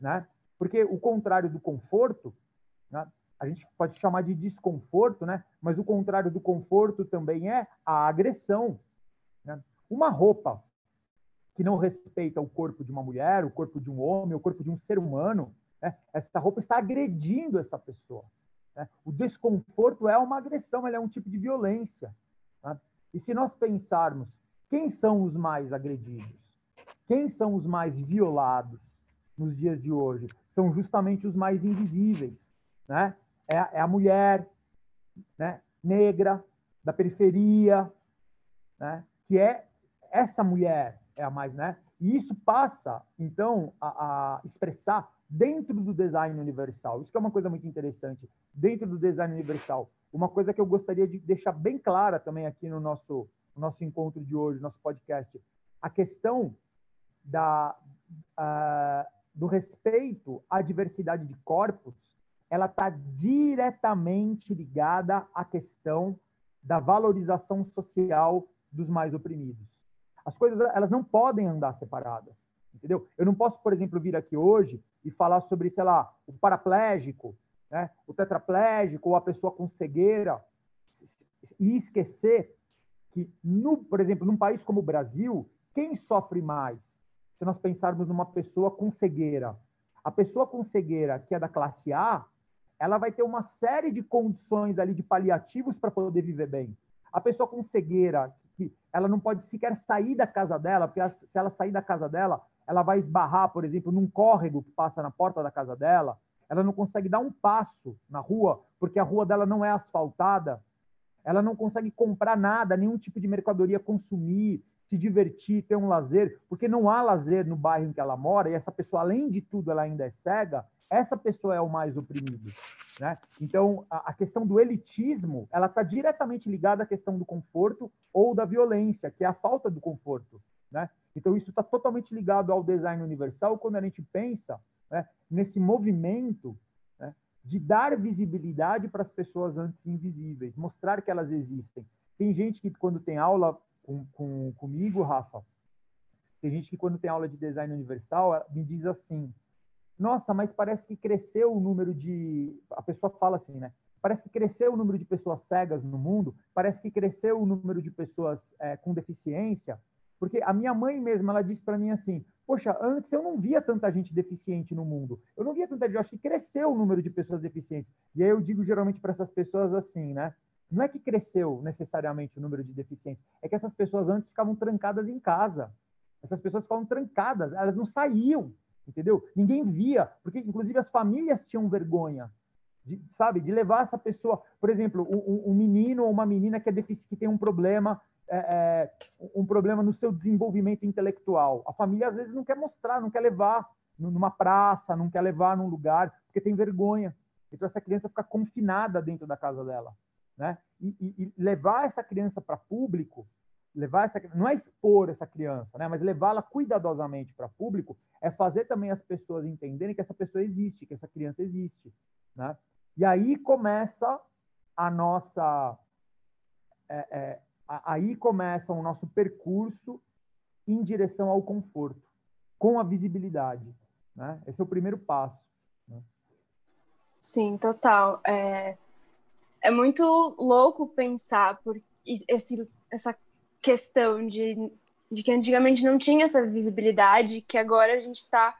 né? Porque o contrário do conforto, né? a gente pode chamar de desconforto, né? Mas o contrário do conforto também é a agressão. Né? Uma roupa que não respeita o corpo de uma mulher, o corpo de um homem, o corpo de um ser humano, né? essa roupa está agredindo essa pessoa. Né? O desconforto é uma agressão, ele é um tipo de violência. Tá? E se nós pensarmos quem são os mais agredidos, quem são os mais violados nos dias de hoje, são justamente os mais invisíveis. Né? É, é a mulher né? negra, da periferia, né? que é essa mulher é a mais, né? E isso passa, então, a, a expressar dentro do design universal. Isso é uma coisa muito interessante. Dentro do design universal, uma coisa que eu gostaria de deixar bem clara também aqui no nosso, no nosso encontro de hoje, nosso podcast, a questão da, uh, do respeito à diversidade de corpos, ela está diretamente ligada à questão da valorização social dos mais oprimidos. As coisas elas não podem andar separadas entendeu? Eu não posso, por exemplo, vir aqui hoje e falar sobre, sei lá, o paraplégico, né? o tetraplégico ou a pessoa com cegueira e esquecer que, no, por exemplo, num país como o Brasil, quem sofre mais? Nós pensarmos numa pessoa com cegueira, a pessoa com cegueira que é da classe A, ela vai ter uma série de condições ali de paliativos para poder viver bem. A pessoa com cegueira, que ela não pode sequer sair da casa dela, porque se ela sair da casa dela, ela vai esbarrar, por exemplo, num córrego que passa na porta da casa dela, ela não consegue dar um passo na rua, porque a rua dela não é asfaltada, ela não consegue comprar nada, nenhum tipo de mercadoria consumir, se divertir, ter um lazer, porque não há lazer no bairro em que ela mora, e essa pessoa, além de tudo, ela ainda é cega, essa pessoa é o mais oprimido. Né? Então, a, a questão do elitismo, ela está diretamente ligada à questão do conforto ou da violência, que é a falta do conforto. Né? Então, isso está totalmente ligado ao design universal quando a gente pensa né, nesse movimento né, de dar visibilidade para as pessoas antes invisíveis, mostrar que elas existem. Tem gente que, quando tem aula com, com, comigo, Rafa, tem gente que, quando tem aula de design universal, me diz assim: Nossa, mas parece que cresceu o número de. A pessoa fala assim, né? parece que cresceu o número de pessoas cegas no mundo, parece que cresceu o número de pessoas é, com deficiência, porque a minha mãe mesma, ela disse para mim assim, poxa, antes eu não via tanta gente deficiente no mundo, eu não via tanta gente, eu acho que cresceu o número de pessoas deficientes. E aí eu digo geralmente para essas pessoas assim, né? Não é que cresceu necessariamente o número de deficientes, é que essas pessoas antes ficavam trancadas em casa. Essas pessoas ficavam trancadas, elas não saíam, entendeu? Ninguém via, porque inclusive as famílias tinham vergonha de, sabe, de levar essa pessoa, por exemplo, um, um menino ou uma menina que é deficiente, que tem um problema, é, é, um problema no seu desenvolvimento intelectual. A família às vezes não quer mostrar, não quer levar numa praça, não quer levar num lugar, porque tem vergonha. Então essa criança fica confinada dentro da casa dela, né? E, e, e levar essa criança para público, levar essa não é expor essa criança, né? Mas levá-la cuidadosamente para público é fazer também as pessoas entenderem que essa pessoa existe, que essa criança existe, né? E aí começa a nossa. É, é, aí começa o nosso percurso em direção ao conforto, com a visibilidade. Né? Esse é o primeiro passo. Né? Sim, total. É, é muito louco pensar por esse, essa questão de, de que antigamente não tinha essa visibilidade, que agora a gente está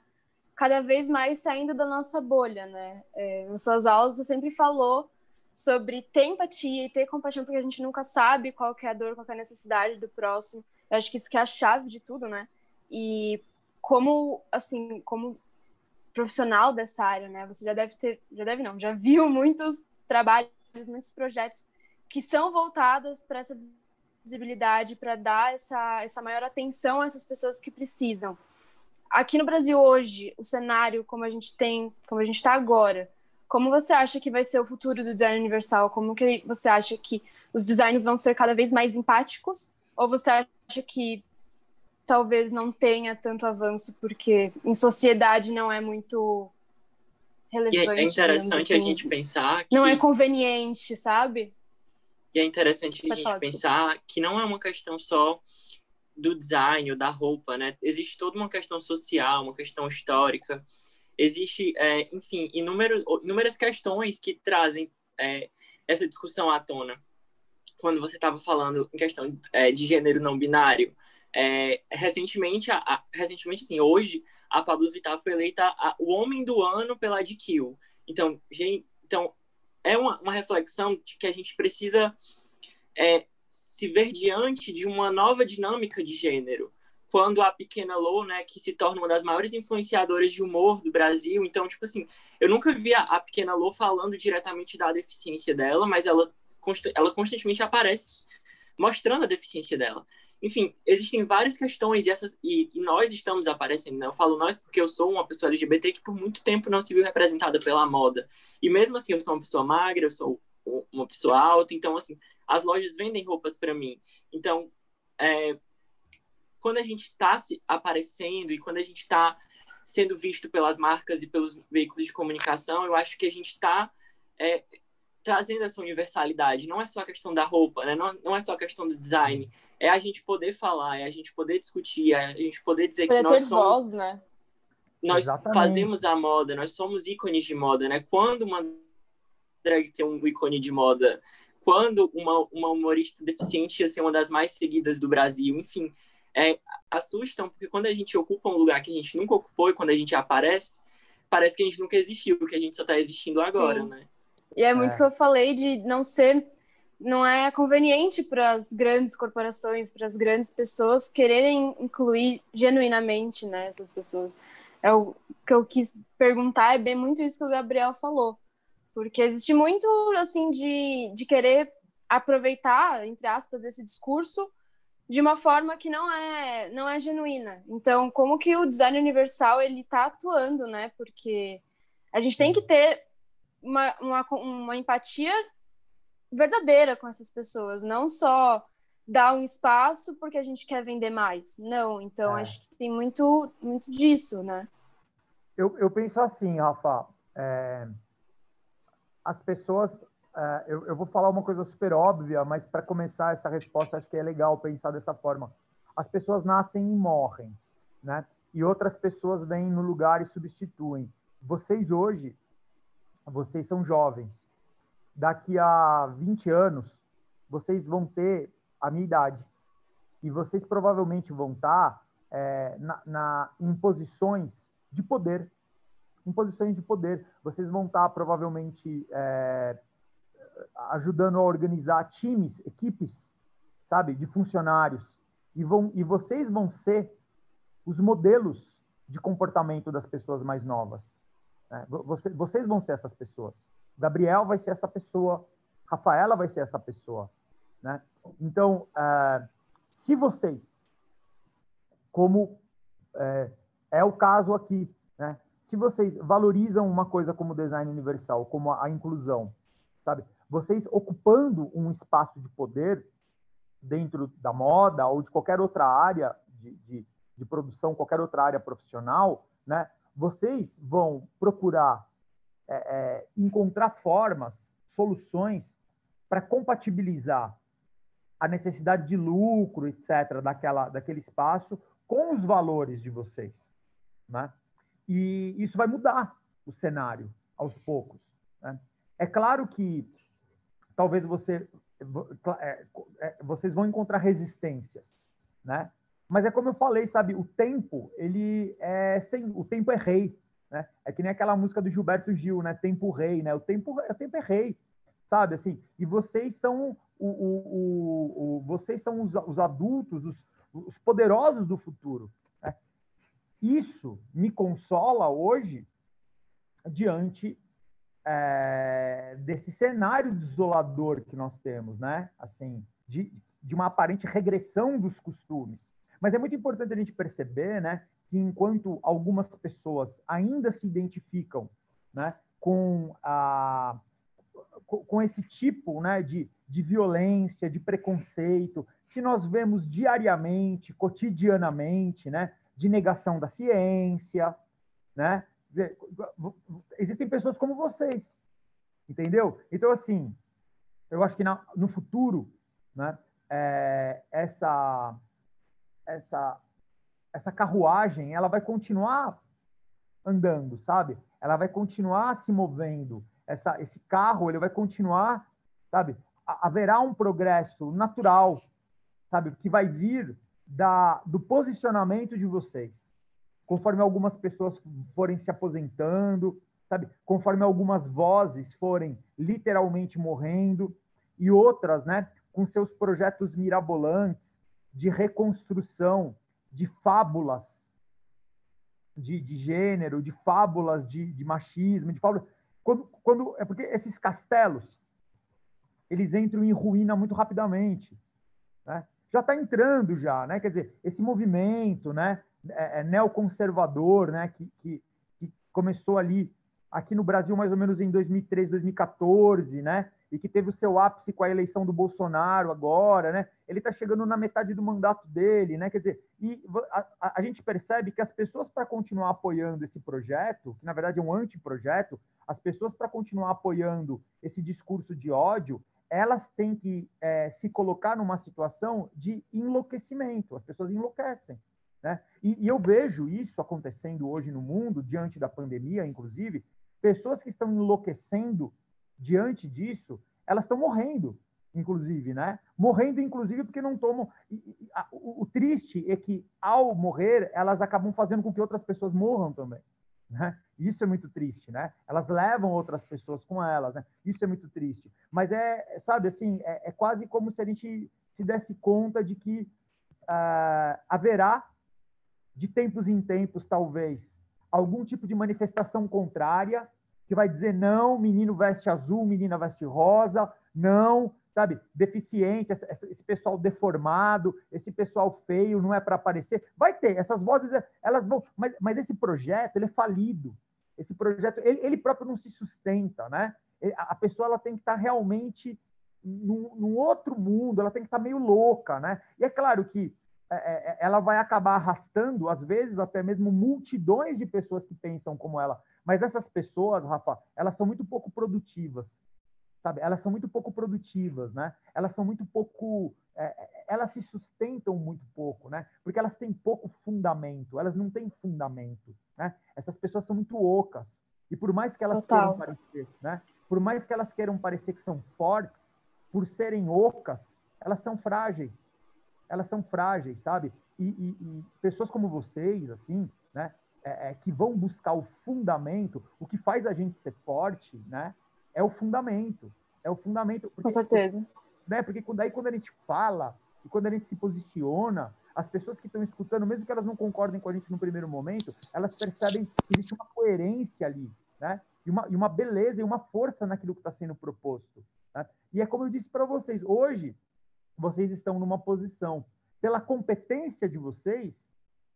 cada vez mais saindo da nossa bolha, né? É, nas suas aulas você sempre falou sobre ter empatia e ter compaixão, porque a gente nunca sabe qual é a dor, qual é a necessidade do próximo. Eu acho que isso que é a chave de tudo, né? E como, assim, como profissional dessa área, né? Você já deve ter, já deve não, já viu [LAUGHS] muitos trabalhos, muitos projetos que são voltados para essa visibilidade, para dar essa, essa maior atenção a essas pessoas que precisam aqui no Brasil hoje, o cenário como a gente tem, como a gente está agora, como você acha que vai ser o futuro do design universal? Como que você acha que os designs vão ser cada vez mais empáticos? Ou você acha que talvez não tenha tanto avanço porque em sociedade não é muito relevante? E é interessante assim. a gente pensar que... Não é conveniente, sabe? E é interessante Pode a gente falar, pensar desculpa. que não é uma questão só do design ou da roupa, né? Existe toda uma questão social, uma questão histórica. Existe, é, enfim, inúmero, inúmeras questões que trazem é, essa discussão à tona. Quando você estava falando em questão é, de gênero não binário, é, recentemente, a, a, recentemente, assim, hoje, a Pablo Vittar foi eleita a, o homem do ano pela GQ. Então, gente, então é uma, uma reflexão de que a gente precisa é, se ver diante de uma nova dinâmica de gênero. Quando a pequena Lô, né, que se torna uma das maiores influenciadoras de humor do Brasil, então, tipo assim, eu nunca vi a, pequena Lô falando diretamente da deficiência dela, mas ela, ela constantemente aparece mostrando a deficiência dela. Enfim, existem várias questões e, essas, e, e, nós estamos aparecendo. Né? Eu falo nós porque eu sou uma pessoa LGBT que por muito tempo não se viu representada pela moda. E mesmo assim, eu sou uma pessoa magra, eu sou uma pessoa alta, então, assim, as lojas vendem roupas para mim. Então, é, quando a gente está se aparecendo e quando a gente está sendo visto pelas marcas e pelos veículos de comunicação, eu acho que a gente está é, trazendo essa universalidade. Não é só a questão da roupa, né? não, não é só a questão do design. É a gente poder falar, é a gente poder discutir, é a gente poder dizer poder que nós somos... Voz, né? Nós Exatamente. fazemos a moda, nós somos ícones de moda, né? Quando uma drag tem um ícone de moda quando uma, uma humorista deficiente ia ser uma das mais seguidas do Brasil, enfim, é, assustam, porque quando a gente ocupa um lugar que a gente nunca ocupou e quando a gente aparece, parece que a gente nunca existiu, porque a gente só está existindo agora, Sim. né? E é muito é. que eu falei de não ser, não é conveniente para as grandes corporações, para as grandes pessoas quererem incluir genuinamente, né, essas pessoas. É o que eu quis perguntar é bem muito isso que o Gabriel falou porque existe muito, assim, de, de querer aproveitar, entre aspas, esse discurso de uma forma que não é, não é genuína. Então, como que o design universal, ele está atuando, né? Porque a gente tem que ter uma, uma, uma empatia verdadeira com essas pessoas, não só dar um espaço porque a gente quer vender mais. Não, então é. acho que tem muito, muito disso, né? Eu, eu penso assim, Rafa, é, as pessoas. Uh, eu, eu, vou falar uma coisa super óbvia, mas para começar essa resposta, acho que é legal pensar dessa forma. As pessoas nascem e morrem, né? E outras pessoas vêm no lugar e substituem. Vocês hoje, vocês são jovens. Daqui a 20 anos, vocês vão ter a minha idade. E vocês provavelmente vão estar é, na, na, em posições de poder. Em posições de poder. Vocês vão estar provavelmente é, ajudando a organizar times, equipes, sabe, de funcionários. E, vão, e vocês vão ser os modelos de comportamento das pessoas mais novas. Né? Você, vocês vão ser essas pessoas. Gabriel vai ser essa pessoa. Rafaela vai ser essa pessoa. Né? Então, uh, se vocês, como é, é, o caso aqui, né? se vocês valorizam uma coisa como design universal, como a, a inclusão, sabe? Vocês ocupando um espaço de poder dentro da moda ou de qualquer outra área de, de, de produção, qualquer outra área profissional, né? Vocês vão procurar é, é, encontrar formas, soluções para compatibilizar a necessidade de lucro, etc., daquela, daquele espaço com os valores de vocês. Né? E isso vai mudar o cenário aos poucos. Né? É claro que talvez você, é, é, vocês vão encontrar resistências, né? Mas é como eu falei, sabe? O tempo, ele é sem, o tempo é rei, né? É que nem aquela música do Gilberto Gil, né? Tempo rei, né? O tempo, o tempo é rei, sabe? Assim. E vocês são o, o, o, o vocês são os, os adultos, os, os, poderosos do futuro. Né? Isso me consola hoje diante é, desse cenário desolador que nós temos, né? Assim, de, de uma aparente regressão dos costumes. Mas é muito importante a gente perceber, né, que enquanto algumas pessoas ainda se identificam, né, com a com esse tipo, né, de, de violência, de preconceito que nós vemos diariamente, cotidianamente, né, de negação da ciência, né? Existem pessoas como vocês, entendeu? Então, assim, eu acho que na, no futuro, né, é, essa, essa, essa carruagem, ela vai continuar andando, sabe? Ela vai continuar se movendo. Essa, esse carro, ele vai continuar, sabe? Haverá um progresso natural, sabe? Que vai vir da, do posicionamento de vocês conforme algumas pessoas forem se aposentando, sabe? Conforme algumas vozes forem literalmente morrendo e outras, né, com seus projetos mirabolantes de reconstrução de fábulas de, de gênero, de fábulas de, de machismo, de fábulas. Quando, quando, é porque esses castelos eles entram em ruína muito rapidamente. Né? Já está entrando já, né? Quer dizer, esse movimento, né? é, é, neoconservador, né, que, que, que, começou ali aqui no Brasil mais ou menos em 2013, 2014, né, e que teve o seu ápice com a eleição do Bolsonaro agora, né, ele está chegando na metade do mandato dele, né, quer dizer, e a, a, a gente percebe que as pessoas para continuar apoiando esse projeto, que na verdade é um anteprojeto, as pessoas para continuar apoiando esse discurso de ódio, elas têm que é, se colocar numa situação de enlouquecimento, as pessoas enlouquecem. Né? E, e eu vejo isso acontecendo hoje no mundo, diante da pandemia, inclusive, pessoas que estão enlouquecendo diante disso, elas estão morrendo, inclusive, né? Morrendo, inclusive, porque não tomam. O, triste é que, ao morrer, elas acabam fazendo com que outras pessoas morram também. Né? Isso é muito triste, né? Elas levam outras pessoas com elas, né? Isso é muito triste. Mas é, sabe, assim, é, é quase como se a gente se desse conta de que uh, haverá de tempos em tempos, talvez, algum tipo de manifestação contrária, que vai dizer não, menino veste azul, menina veste rosa, não, sabe, deficiente, esse pessoal deformado, esse pessoal feio, não é para aparecer. Vai ter, essas vozes, elas vão. Mas, mas esse projeto, ele é falido. Esse projeto, ele, ele próprio não se sustenta, né? A pessoa ela tem que estar realmente num, num outro mundo, ela tem que estar meio louca, né? E é claro que ela vai acabar arrastando, às vezes, até mesmo multidões de pessoas que pensam como ela. Mas essas pessoas, Rafa, elas são muito pouco produtivas, sabe? Elas são muito pouco produtivas, né? Elas são muito pouco... É, elas se sustentam muito pouco, né? Porque elas têm pouco fundamento, elas não têm fundamento, né? Essas pessoas são muito ocas. E por mais que elas Total. queiram parecer, né? por mais que elas queiram parecer que são fortes, por serem ocas, elas são frágeis. Elas são frágeis, sabe? E, e, e pessoas como vocês, assim, né, é, é, que vão buscar o fundamento, o que faz a gente ser forte, né, é o fundamento. É o fundamento. Porque, Com certeza. Né, porque daí quando a gente fala e quando a gente se posiciona, as pessoas que estão escutando, mesmo que elas não concordem com a gente no primeiro momento, elas percebem que existe uma coerência ali, né? E uma, e uma beleza e uma força naquilo que está sendo proposto. Né? E é como eu disse para vocês, hoje vocês estão numa posição, pela competência de vocês,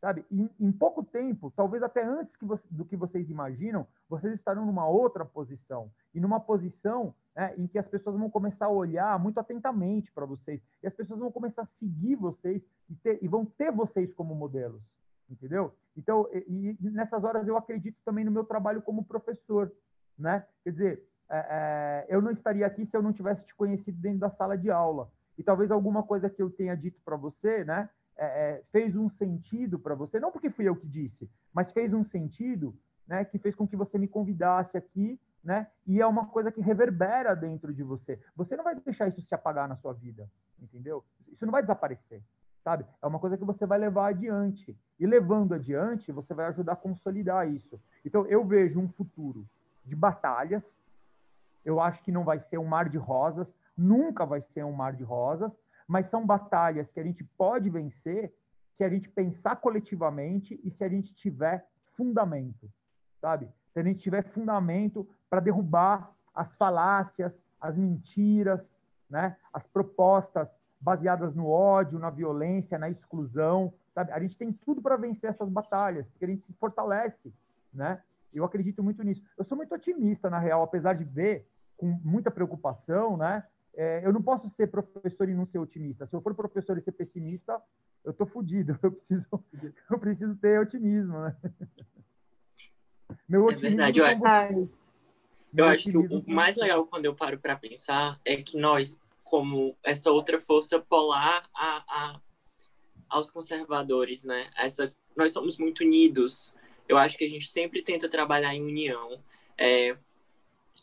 sabe? Em, em pouco tempo, talvez até antes que você, do que vocês imaginam, vocês estarão numa outra posição. E numa posição né, em que as pessoas vão começar a olhar muito atentamente para vocês. E as pessoas vão começar a seguir vocês e, ter, e vão ter vocês como modelos. Entendeu? Então, e, e, nessas horas eu acredito também no meu trabalho como professor. Né? Quer dizer, é, é, eu não estaria aqui se eu não tivesse te conhecido dentro da sala de aula. E talvez alguma coisa que eu tenha dito para você, né, é, é, fez um sentido para você, não porque fui eu que disse, mas fez um sentido, né, que fez com que você me convidasse aqui, né, e é uma coisa que reverbera dentro de você. Você não vai deixar isso se apagar na sua vida, entendeu? Isso não vai desaparecer, sabe? É uma coisa que você vai levar adiante. E levando adiante, você vai ajudar a consolidar isso. Então, eu vejo um futuro de batalhas. Eu acho que não vai ser um mar de rosas, nunca vai ser um mar de rosas, mas são batalhas que a gente pode vencer se a gente pensar coletivamente e se a gente tiver fundamento, sabe? Se a gente tiver fundamento para derrubar as falácias, as mentiras, né? As propostas baseadas no ódio, na violência, na exclusão, sabe? A gente tem tudo para vencer essas batalhas, porque a gente se fortalece, né? Eu acredito muito nisso. Eu sou muito otimista, na real, apesar de ver com muita preocupação, né? É, eu não posso ser professor e não ser otimista. Se eu for professor e ser pessimista, eu tô fodido. [LAUGHS] Eu preciso, eu preciso ter otimismo, né? Meu otimismo é verdade, eu, eu acho que o mais legal quando eu paro para pensar é que nós, como essa outra força polar a, a, aos conservadores, né? Essa, nós somos muito unidos. Eu acho que a gente sempre tenta trabalhar em união. É,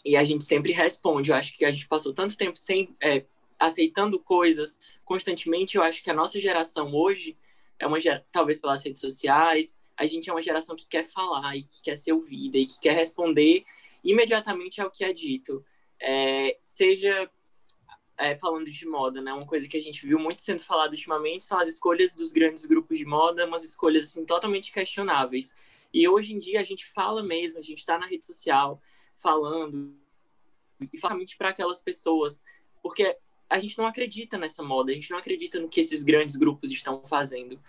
e a gente sempre responde. Eu acho que a gente passou tanto tempo sem é, aceitando coisas constantemente. Eu acho que a nossa geração hoje é uma talvez pelas redes sociais, a gente é uma geração que quer falar e que quer ser ouvida e que quer responder imediatamente ao que é dito. É, seja é, falando de moda, né? Uma coisa que a gente viu muito sendo falado ultimamente são as escolhas dos grandes grupos de moda, umas escolhas assim totalmente questionáveis. E hoje em dia a gente fala mesmo, a gente está na rede social, falando e somente para aquelas pessoas, porque a gente não acredita nessa moda, a gente não acredita no que esses grandes grupos estão fazendo.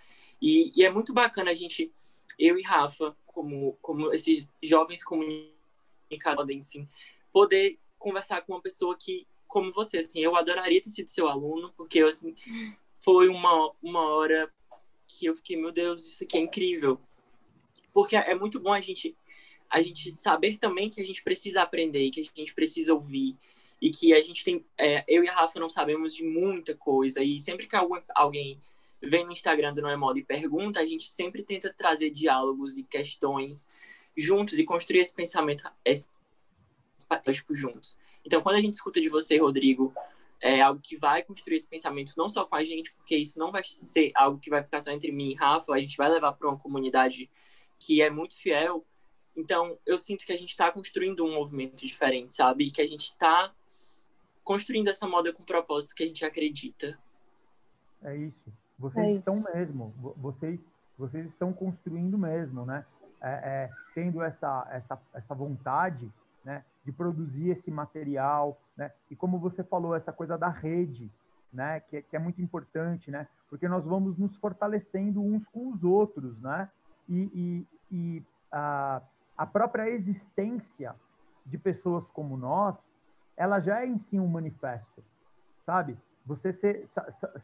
E, e é muito bacana a gente, eu e Rafa, como, como esses jovens comunicadores, enfim, poder conversar com uma pessoa que, como você, assim, eu adoraria ter sido seu aluno, porque, assim, foi uma, uma hora que eu fiquei, meu Deus, isso aqui é incrível. Porque é muito bom a gente a gente saber também que a gente precisa aprender, que a gente precisa ouvir e que a gente tem, é, eu e a Rafa não sabemos de muita coisa e sempre que alguém vem no Instagram do Não é Moda e pergunta, a gente sempre tenta trazer diálogos e questões juntos e construir esse pensamento esse, juntos. Então, quando a gente escuta de você, Rodrigo, é algo que vai construir esse pensamento não só com a gente, porque isso não vai ser algo que vai ficar só entre mim e Rafa, a gente vai levar para uma comunidade que é muito fiel, então, eu sinto que a gente está construindo um movimento diferente, sabe? E que a gente está construindo essa moda com o propósito que a gente acredita. É isso. Vocês é estão isso. mesmo. Vocês, vocês estão construindo mesmo, né? É, é, tendo essa, essa, essa vontade né, de produzir esse material, né? E como você falou, essa coisa da rede, né? Que, que é muito importante, né? Porque nós vamos nos fortalecendo uns com os outros, né? E, e, e a, a própria existência de pessoas como nós, ela já é em si um manifesto, sabe? Você ser,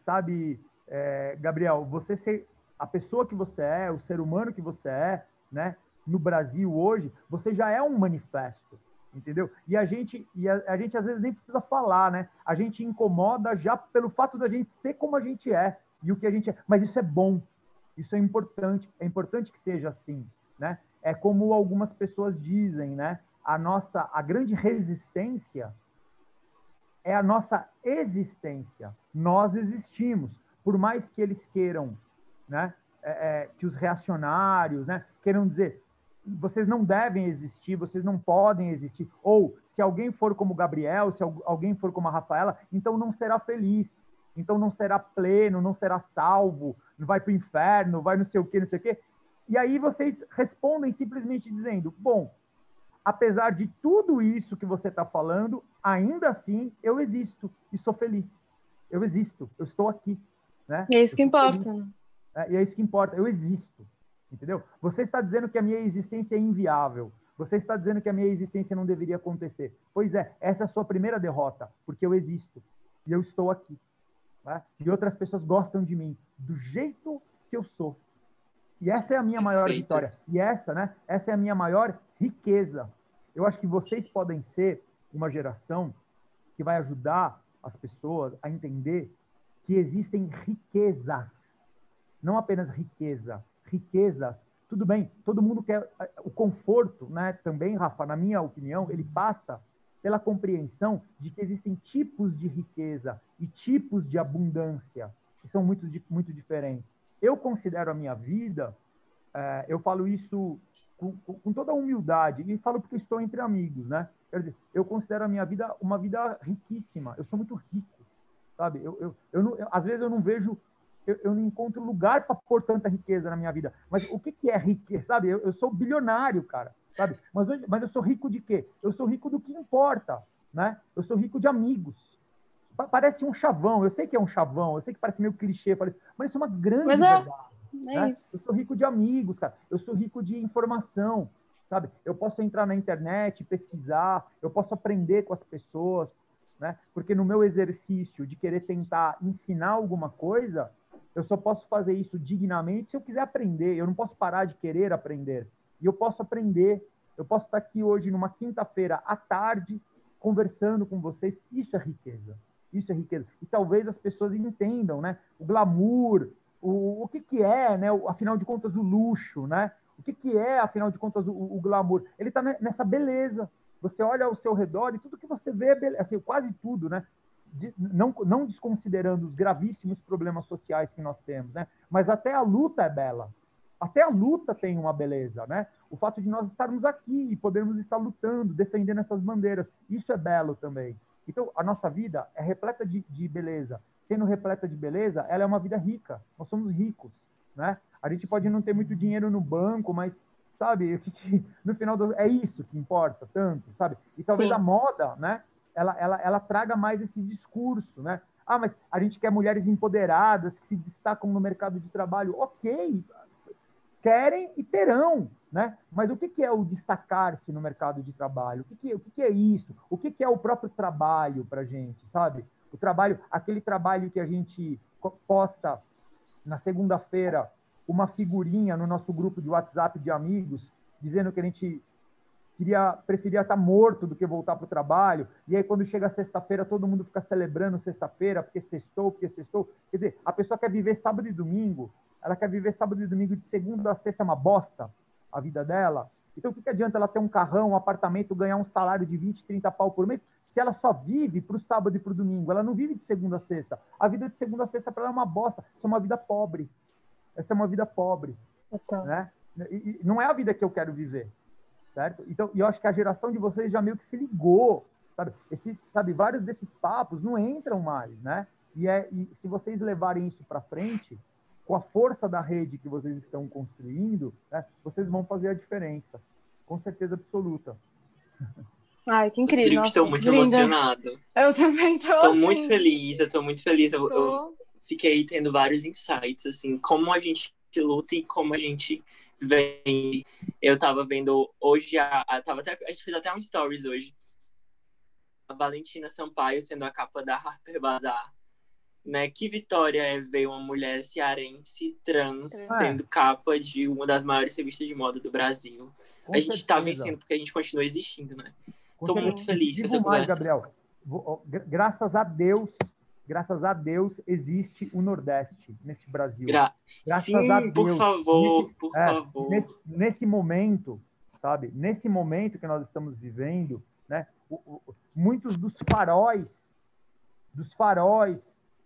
sabe, é, Gabriel, você ser a pessoa que você é, o ser humano que você é, né? No Brasil hoje, você já é um manifesto, entendeu? E a gente, e a, a gente às vezes nem precisa falar, né? A gente incomoda já pelo fato da gente ser como a gente é e o que a gente é. Mas isso é bom, isso é importante, é importante que seja assim, né? É como algumas pessoas dizem, né? a nossa a grande resistência é a nossa existência. Nós existimos, por mais que eles queiram, né, é, é, que os reacionários, né, queiram dizer vocês não devem existir, vocês não podem existir. Ou se alguém for como Gabriel, se alguém for como a Rafaela, então não será feliz, então não será pleno, não será salvo, vai para o inferno, vai não sei o que, não sei o quê. E aí vocês respondem simplesmente dizendo: bom, apesar de tudo isso que você está falando, ainda assim eu existo e sou feliz. Eu existo, eu estou aqui. Né? E é isso que importa. É, e é isso que importa, eu existo. Entendeu? Você está dizendo que a minha existência é inviável. Você está dizendo que a minha existência não deveria acontecer. Pois é, essa é a sua primeira derrota, porque eu existo e eu estou aqui. Né? E outras pessoas gostam de mim do jeito que eu sou. E essa é a minha maior Perfeito. vitória. E essa, né? Essa é a minha maior riqueza. Eu acho que vocês podem ser uma geração que vai ajudar as pessoas a entender que existem riquezas, não apenas riqueza, riquezas. Tudo bem, todo mundo quer eh, o conforto, né? Também, Rafa, na minha opinião, ele passa pela compreensão de que existem tipos de riqueza e tipos de abundância que são muito, muito diferentes. Eu considero a minha vida, é, eu falo isso com, com, toda a humildade e falo porque estou entre amigos, né? Quer dizer, eu considero a minha vida uma vida riquíssima. Eu sou muito rico, sabe? Eu, eu, eu, eu às vezes eu não vejo eu, eu não encontro lugar para pôr tanta riqueza na minha vida. Mas o que, que é riqueza? Sabe, eu, eu sou bilionário, cara. Sabe? Mas, mas eu sou rico de quê? Eu sou rico do que importa, né? Eu sou rico de amigos. Parece um chavão, eu sei que é um chavão, eu sei que parece meio clichê, mas isso é uma grande mas é, verdade. É né? isso. Eu sou rico de amigos, cara. Eu sou rico de informação, sabe? Eu posso entrar na internet, pesquisar, eu posso aprender com as pessoas, né? Porque no meu exercício de querer tentar ensinar alguma coisa, eu só posso fazer isso dignamente se eu quiser aprender. Eu não posso parar de querer aprender. E eu posso aprender. Eu posso estar aqui hoje, numa quinta-feira à tarde, conversando com vocês. Isso é riqueza. Isso é riqueza. E talvez as pessoas entendam, né? O glamour, o, o que, que é, né? O, afinal de contas, o luxo, né? O que, que é, afinal de contas, o, o glamour? Ele está nessa beleza. Você olha ao seu redor e tudo que você vê, é assim, quase tudo, né? de, não, não desconsiderando os gravíssimos problemas sociais que nós temos, né? Mas até a luta é bela. Até a luta tem uma beleza, né? O fato de nós estarmos aqui e podermos estar lutando, defendendo essas bandeiras, isso é belo também. Então, a nossa vida é repleta de, de beleza. Sendo repleta de beleza, ela é uma vida rica. Nós somos ricos, né? A gente pode não ter muito dinheiro no banco, mas sabe, [LAUGHS] no final do, é isso que importa tanto, sabe? E talvez Sim. a moda, né? ela, ela, ela traga mais esse discurso, né? Ah, mas a gente quer mulheres empoderadas que se destacam no mercado de trabalho. Ok, querem e terão, né? Mas o que, é o destacar-se no mercado de trabalho? O que, o que, é isso? O que, é o próprio trabalho para gente, sabe? O trabalho, aquele trabalho que a gente posta na segunda-feira uma figurinha no nosso grupo de WhatsApp de amigos dizendo que a gente queria preferia estar morto do que voltar para o trabalho. E aí, quando chega sexta-feira, todo mundo fica celebrando sexta-feira, porque sextou, porque sextou. Quer dizer, a pessoa quer viver sábado e domingo, ela quer viver sábado e domingo de segunda a sexta, é uma bosta a vida dela. Então, o que, que adianta ela ter um carrão, um apartamento, ganhar um salário de 20, 30 pau por mês, se ela só vive para o sábado e para o domingo? Ela não vive de segunda a sexta. A vida de segunda a sexta para ela é uma bosta. Isso é uma vida pobre. Essa é uma vida pobre. Então. Né? E, e não é a vida que eu quero viver certo? Então, e eu acho que a geração de vocês já meio que se ligou, sabe? Esse, sabe, vários desses papos não entram mais, né? E, é, e se vocês levarem isso para frente, com a força da rede que vocês estão construindo, né, vocês vão fazer a diferença, com certeza absoluta. Ai, que incrível. Eu estou muito linda. emocionado. Eu também estou. Estou assim. muito feliz, eu estou muito feliz. Eu, eu, fiquei tendo vários insights, assim, como a gente luta e como a gente vem. Eu tava vendo hoje, a, a, tava até, a gente fez até um stories hoje. A Valentina Sampaio sendo a capa da Harper Bazaar. Né? Que vitória é ver uma mulher cearense trans é. sendo capa de uma das maiores revistas de moda do Brasil. Com a gente certeza. tá vencendo porque a gente continua existindo, né? Estou muito feliz com essa mais, Gabriel. Graças a Deus, graças a Deus, existe o Nordeste nesse Brasil. Gra graças Sim, a Deus. Por favor, nesse, por é, favor. Nesse, nesse, momento, sabe? Nesse momento que nós estamos vivendo, né? O, o, muitos dos faróis, dos faróis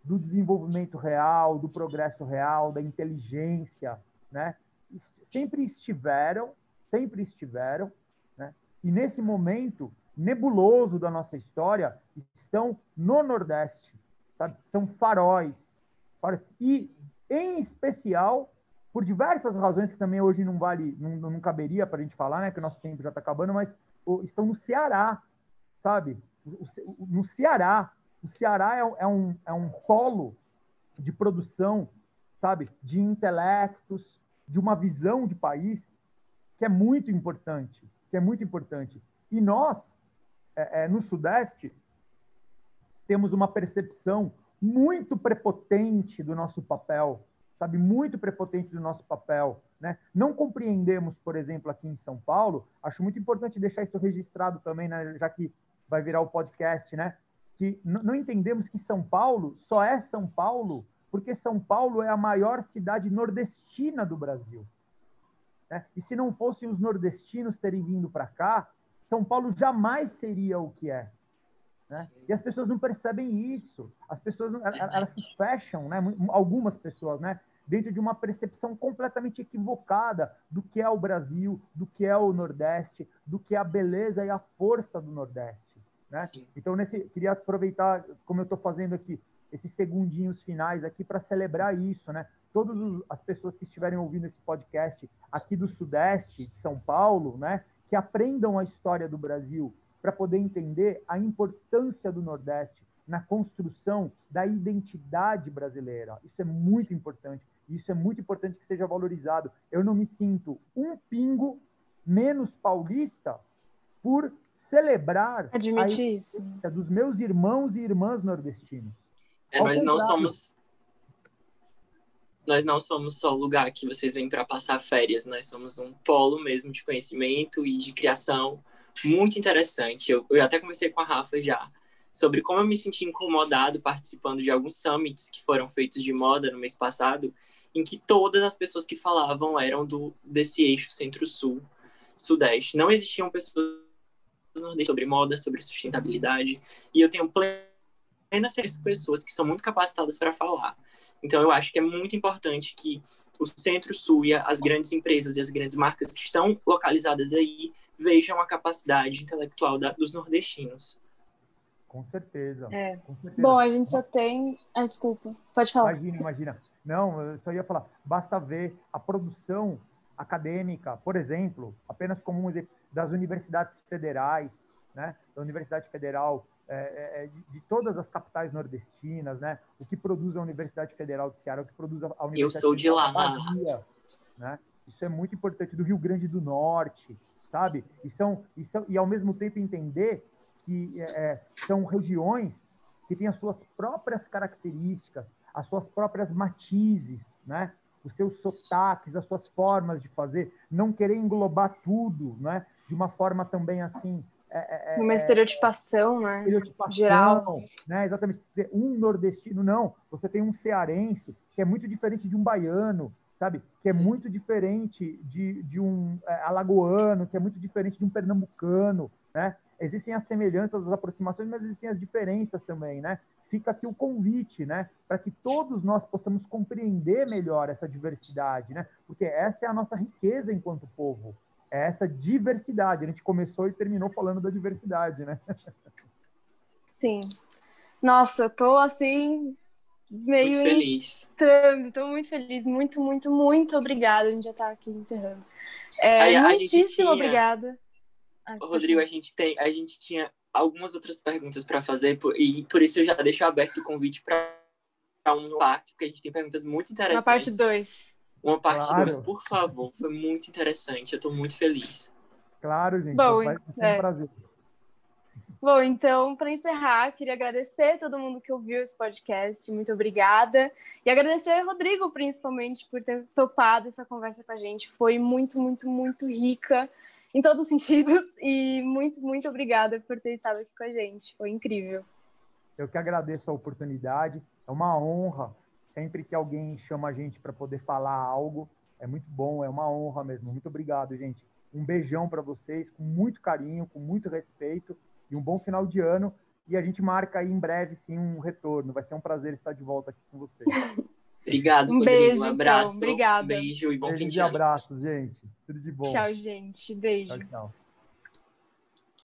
do desenvolvimento real, do progresso real, da inteligência, né? Sempre estiveram, sempre estiveram, né? E nesse momento nebuloso da nossa história estão no Nordeste, sabe? São faróis, faróis. E em especial por diversas razões que também hoje não vale, não, não caberia para a gente falar, né? Que o nosso tempo já está acabando, mas estão no Ceará, sabe? No Ceará. O Ceará é, é, um, é um polo de produção, sabe? De intelectos, de uma visão de país que é muito importante, que é muito importante. E nós, é, é, no Sudeste, temos uma percepção muito prepotente do nosso papel sabe, muito prepotente do nosso papel. Né? Não compreendemos, por exemplo, aqui em São Paulo, acho muito importante deixar isso registrado também, né, já que vai virar o podcast, né? Que não entendemos que São Paulo só é São Paulo porque São Paulo é a maior cidade nordestina do Brasil. Né? E se não fossem os nordestinos terem vindo para cá, São Paulo jamais seria o que é. Né? E as pessoas não percebem isso. As pessoas elas, elas se fecham, né? algumas pessoas, né? dentro de uma percepção completamente equivocada do que é o Brasil, do que é o Nordeste, do que é a beleza e a força do Nordeste. Né? Então, nesse, queria aproveitar, como eu estou fazendo aqui, esses segundinhos finais aqui para celebrar isso, né? Todas as pessoas que estiverem ouvindo esse podcast aqui do Sudeste, de São Paulo, né? Que aprendam a história do Brasil, para poder entender a importância do Nordeste na construção da identidade brasileira. Isso é muito importante. Isso é muito importante que seja valorizado. Eu não me sinto um pingo menos paulista por celebrar Admite a isso. dos meus irmãos e irmãs nordestinos. É, nós não somos nós não somos só o lugar que vocês vêm para passar férias, nós somos um polo mesmo de conhecimento e de criação muito interessante. Eu, eu até comecei com a Rafa já sobre como eu me senti incomodado participando de alguns summits que foram feitos de moda no mês passado, em que todas as pessoas que falavam eram do desse eixo centro-sul, sudeste. Não existiam pessoas sobre moda, sobre sustentabilidade, e eu tenho plena certeza pessoas que são muito capacitadas para falar. Então eu acho que é muito importante que o centro-sul e as grandes empresas e as grandes marcas que estão localizadas aí vejam a capacidade intelectual da, dos nordestinos. Com certeza, é. com certeza. Bom, a gente só tem. Ah, desculpa, pode falar. Imagina, imagina. Não, eu só ia falar, basta ver a produção acadêmica, por exemplo, apenas como um exemplo, das universidades federais, né? Da Universidade Federal, é, é, é, de, todas as capitais nordestinas, né? O que produz a Universidade Federal de Ceará, o que produz a Universidade Eu sou de lá. Bahia, né? Isso é muito importante, do Rio Grande do Norte, sabe? E, são, e, são, e ao mesmo tempo entender que é, é, são regiões que têm as suas próprias características, as suas próprias matizes, né? os seus sotaques, as suas formas de fazer, não querer englobar tudo, né? De uma forma também assim. É, é, uma é, estereotipação, né? Estereotipação, Geral. Né? Exatamente. Um nordestino, não. Você tem um cearense que é muito diferente de um baiano, sabe? Que é Sim. muito diferente de, de um é, alagoano, que é muito diferente de um pernambucano, né? Existem as semelhanças, as aproximações, mas existem as diferenças também, né? Fica aqui o convite, né? Para que todos nós possamos compreender melhor essa diversidade, né? Porque essa é a nossa riqueza enquanto povo, é essa diversidade. A gente começou e terminou falando da diversidade, né? Sim. Nossa, tô assim meio muito feliz. Estou muito feliz, muito, muito, muito obrigada. A gente já está aqui encerrando. É, Aí, muitíssimo tinha... obrigada. Ai, Rodrigo, a gente tem, a gente tinha algumas outras perguntas para fazer e por isso eu já deixo aberto o convite para uma parte, porque a gente tem perguntas muito interessantes. Uma parte 2. Uma parte 2, claro. por favor. Foi muito interessante. Eu estou muito feliz. Claro, gente. Bom, vai ser é. um prazer. Bom, então, para encerrar, queria agradecer todo mundo que ouviu esse podcast, muito obrigada. E agradecer Rodrigo, principalmente, por ter topado essa conversa com a gente. Foi muito, muito, muito rica em todos os [LAUGHS] sentidos. E muito, muito obrigada por ter estado aqui com a gente. Foi incrível. Eu que agradeço a oportunidade. É uma honra sempre que alguém chama a gente para poder falar algo. É muito bom, é uma honra mesmo. Muito obrigado, gente. Um beijão para vocês, com muito carinho, com muito respeito e um bom final de ano. E a gente marca aí em breve, sim, um retorno. Vai ser um prazer estar de volta aqui com vocês. [LAUGHS] Obrigado, Um Rodrigo. beijo, um então. abraço. Obrigada. Um beijo e bom fim Beijos de e ano. abraços, gente. Tudo de bom. Tchau, gente. Beijo. tchau. tchau.